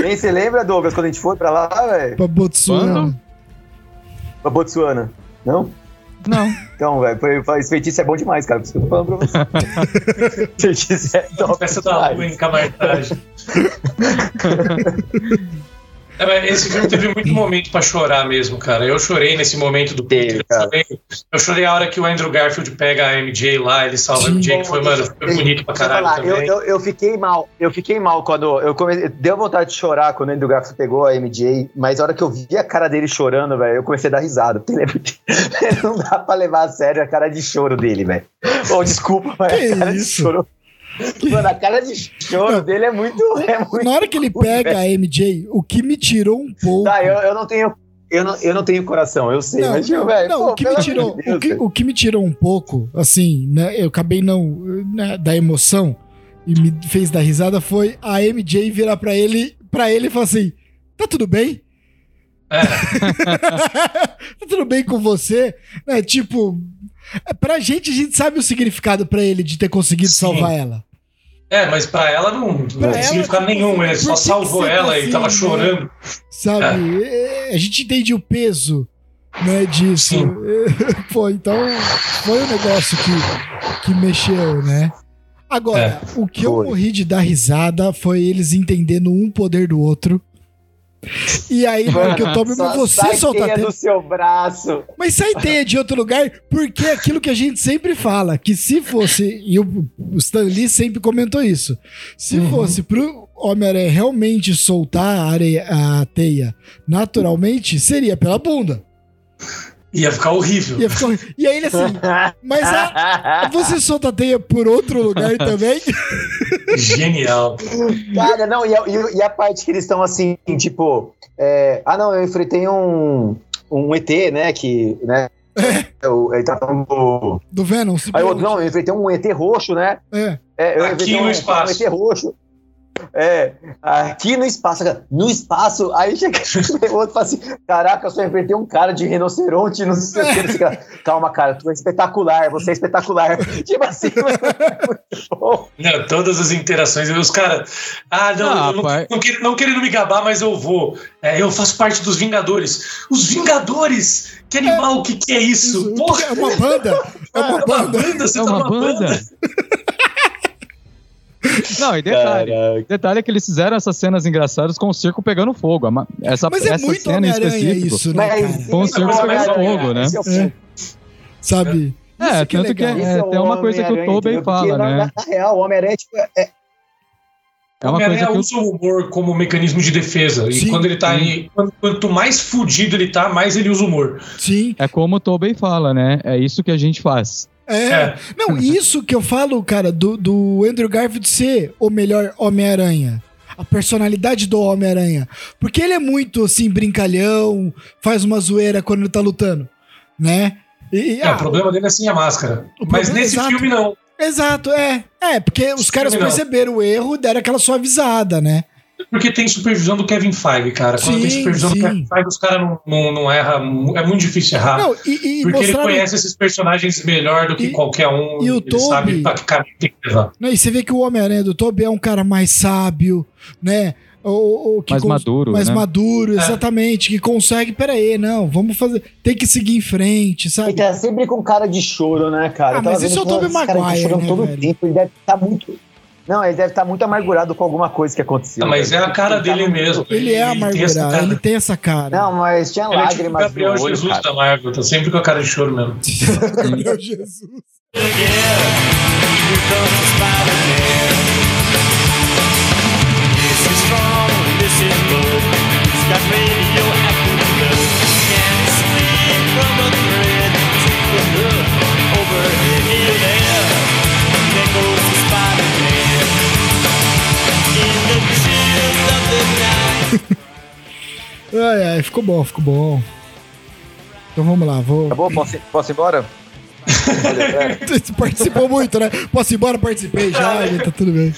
Nem você lembra, Douglas, quando a gente foi pra lá, velho? Pra Botsuana. Pra Botsuana? Não? Não. Então, velho, foi- foi- esse feitiço é bom demais, cara. Por isso que eu tô falando pra você. feitiço é top Peça da rua demais. em Camartagem. Esse filme teve muito momento pra chorar mesmo, cara. Eu chorei nesse momento do Peter. Eu eu chorei a hora que o Andrew Garfield pega a MJ lá, ele salva a Sim. MJ, que foi, mano, foi bonito pra caralho falar, eu, também. eu, eu fiquei mal, eu fiquei mal quando eu comecei, deu vontade de chorar quando o Andrew Garfield pegou a MJ, mas a hora que eu vi a cara dele chorando, velho, eu comecei a dar risada. porque é- Não dá pra levar a sério a cara de choro dele, velho. Oh, desculpa, mas Que a cara isso? de choro. Mano, a cara de choro Não. dele é muito, é muito. Na hora que ele pega a MJ, o que me tirou um pouco. Tá, eu, eu não tenho, eu não, eu não tenho coração, eu sei, Não, mas tipo, velho, Não, pô, o que me tirou, de Deus, o, que, velho. o que me tirou um pouco, assim, né? Eu acabei não né, da emoção e me fez dar risada foi a MJ virar pra ele, para ele e falar assim: "Tá tudo bem? É, tá tudo bem com você?" Né, tipo, é, pra gente a gente sabe o significado pra ele de ter conseguido Sim. salvar ela. É, mas pra ela não, não Pra tem ela, significado nenhum, ele por só salvou ela tá e assim, tava né? chorando. Sabe? É, A gente entende o peso né, disso. Sim. Pô, então foi um negócio que, que mexeu, né? Agora, o que eu Foi. morri de dar risada foi eles entendendo um poder do outro. E aí, hora que eu tomo, mas você solta teia teia. do seu braço. Mas sai teia de outro lugar, porque é aquilo que a gente sempre fala, que se fosse, e o, o Stan Lee sempre comentou isso, se Uhum. fosse pro Homem-Aranha realmente soltar a, areia, a teia naturalmente, seria pela bunda. Ia ficar horrível. Ia ficar- E aí ele assim, mas a- você solta a teia por outro lugar também? Genial. Cara, não, e a, e a- parte que eles estão assim, tipo, é, ah não, eu enfrentei um, um ET, né, que, né, eu, ele tá falando do... Do Venom. Aí o outro, não, eu enfrentei um ET roxo, né, É. é, eu Aqui no um, espaço. um ET roxo. É, aqui no espaço, no espaço, aí chega o outro e fala assim: Caraca, eu só enfrentei um cara de rinoceronte, não sei o que. não. Calma, cara, tu é espetacular, você é espetacular. Tipo assim, é muito bom. Não, todas as interações, os caras. Ah, não, Ah, não, pai. não, quer- não querendo me gabar, mas eu vou. É, eu faço parte dos Vingadores. Os Vingadores! Que animal, o que, que é isso? Isso, Porra! é uma banda. É uma banda. você É tá uma numa banda. Não, e detalhe. Caraca. Detalhe é que eles fizeram essas cenas engraçadas com o circo pegando fogo. Essa, Mas é essa muito cena em específico. isso, né, Mas? Com o circo pegando Homem-Aranha, fogo, né? é É. Sabe? É, Isso que é tanto que é- Esse tem uma coisa que o Tobey fala, na, né? Na real, o Homem-Aranha tipo, é, É uma coisa Homem-Aranha que usa o humor como mecanismo de defesa. Sim. e quando ele tá aí. Quanto, quanto mais fudido ele tá, mais ele usa o humor. Sim. É como o Tobey fala, né? É isso que a gente faz. É. É. Não, isso que eu falo, cara, do, do Andrew Garfield ser o melhor Homem-Aranha. A personalidade do Homem-Aranha. Porque ele é muito, assim, brincalhão, faz uma zoeira quando ele tá lutando, né? E, É, ah, o problema dele é sem a máscara. Mas problema- nesse exato. filme, não. Exato, é. É, porque os caras filme não. perceberam o erro e deram aquela suavizada, né? Porque tem supervisão do Kevin Feige, cara. Quando tem Sim, supervisão sim. do Kevin Feige, os caras não, não, não erram. É muito difícil errar. Não, e, e porque ele mostraram. conhece esses personagens melhor do que E- qualquer um. e o ele Tobey- sabe pra que caminho tem que levar. Né, e você vê que o Homem-Aranha do Tobey é um cara mais sábio, né? O, o- que Mais cons- maduro, Mais né? maduro, É. exatamente. Que consegue, peraí, não, vamos fazer. Tem que seguir em frente, Ele sabe? tá sempre com cara de choro, né, cara? Ah, mas esse vendo é o Tobey esse cara tá Maguire, chorando né, todo velho? tempo. Ele deve estar muito. Não, ele deve estar muito amargurado com alguma coisa que aconteceu. Ah, mas é a cara Ele tá dele no- mesmo. Ele é tem essa amargurado, ele tem essa cara. Não, mas tinha Ele é tipo o lágrimas Gabriel olho, Jesus cara. da Marvel, tá sempre com a cara de choro mesmo. Meu Jesus. Ai, ai, ficou bom, ficou bom. Então vamos lá, vou. Acabou? Posso, posso ir embora? Você participou muito, né? Posso ir embora? Participei já, tá tudo bem.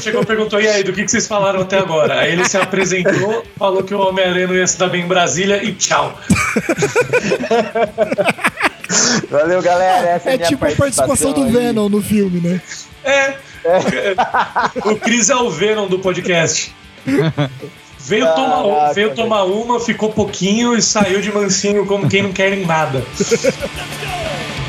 Chegou e perguntou, e aí, do que, que vocês falaram até agora? Aí ele se apresentou, falou que o Homem-Aranha não ia se dar bem em Brasília e tchau. Valeu, galera. Essa é, É minha tipo a participação do aí. Venom no filme, né? É. O Cris é o Venom do podcast. Veio tomar, Caraca, veio velho. tomar uma, ficou pouquinho e saiu de mansinho como quem não quer em nada. Let's go!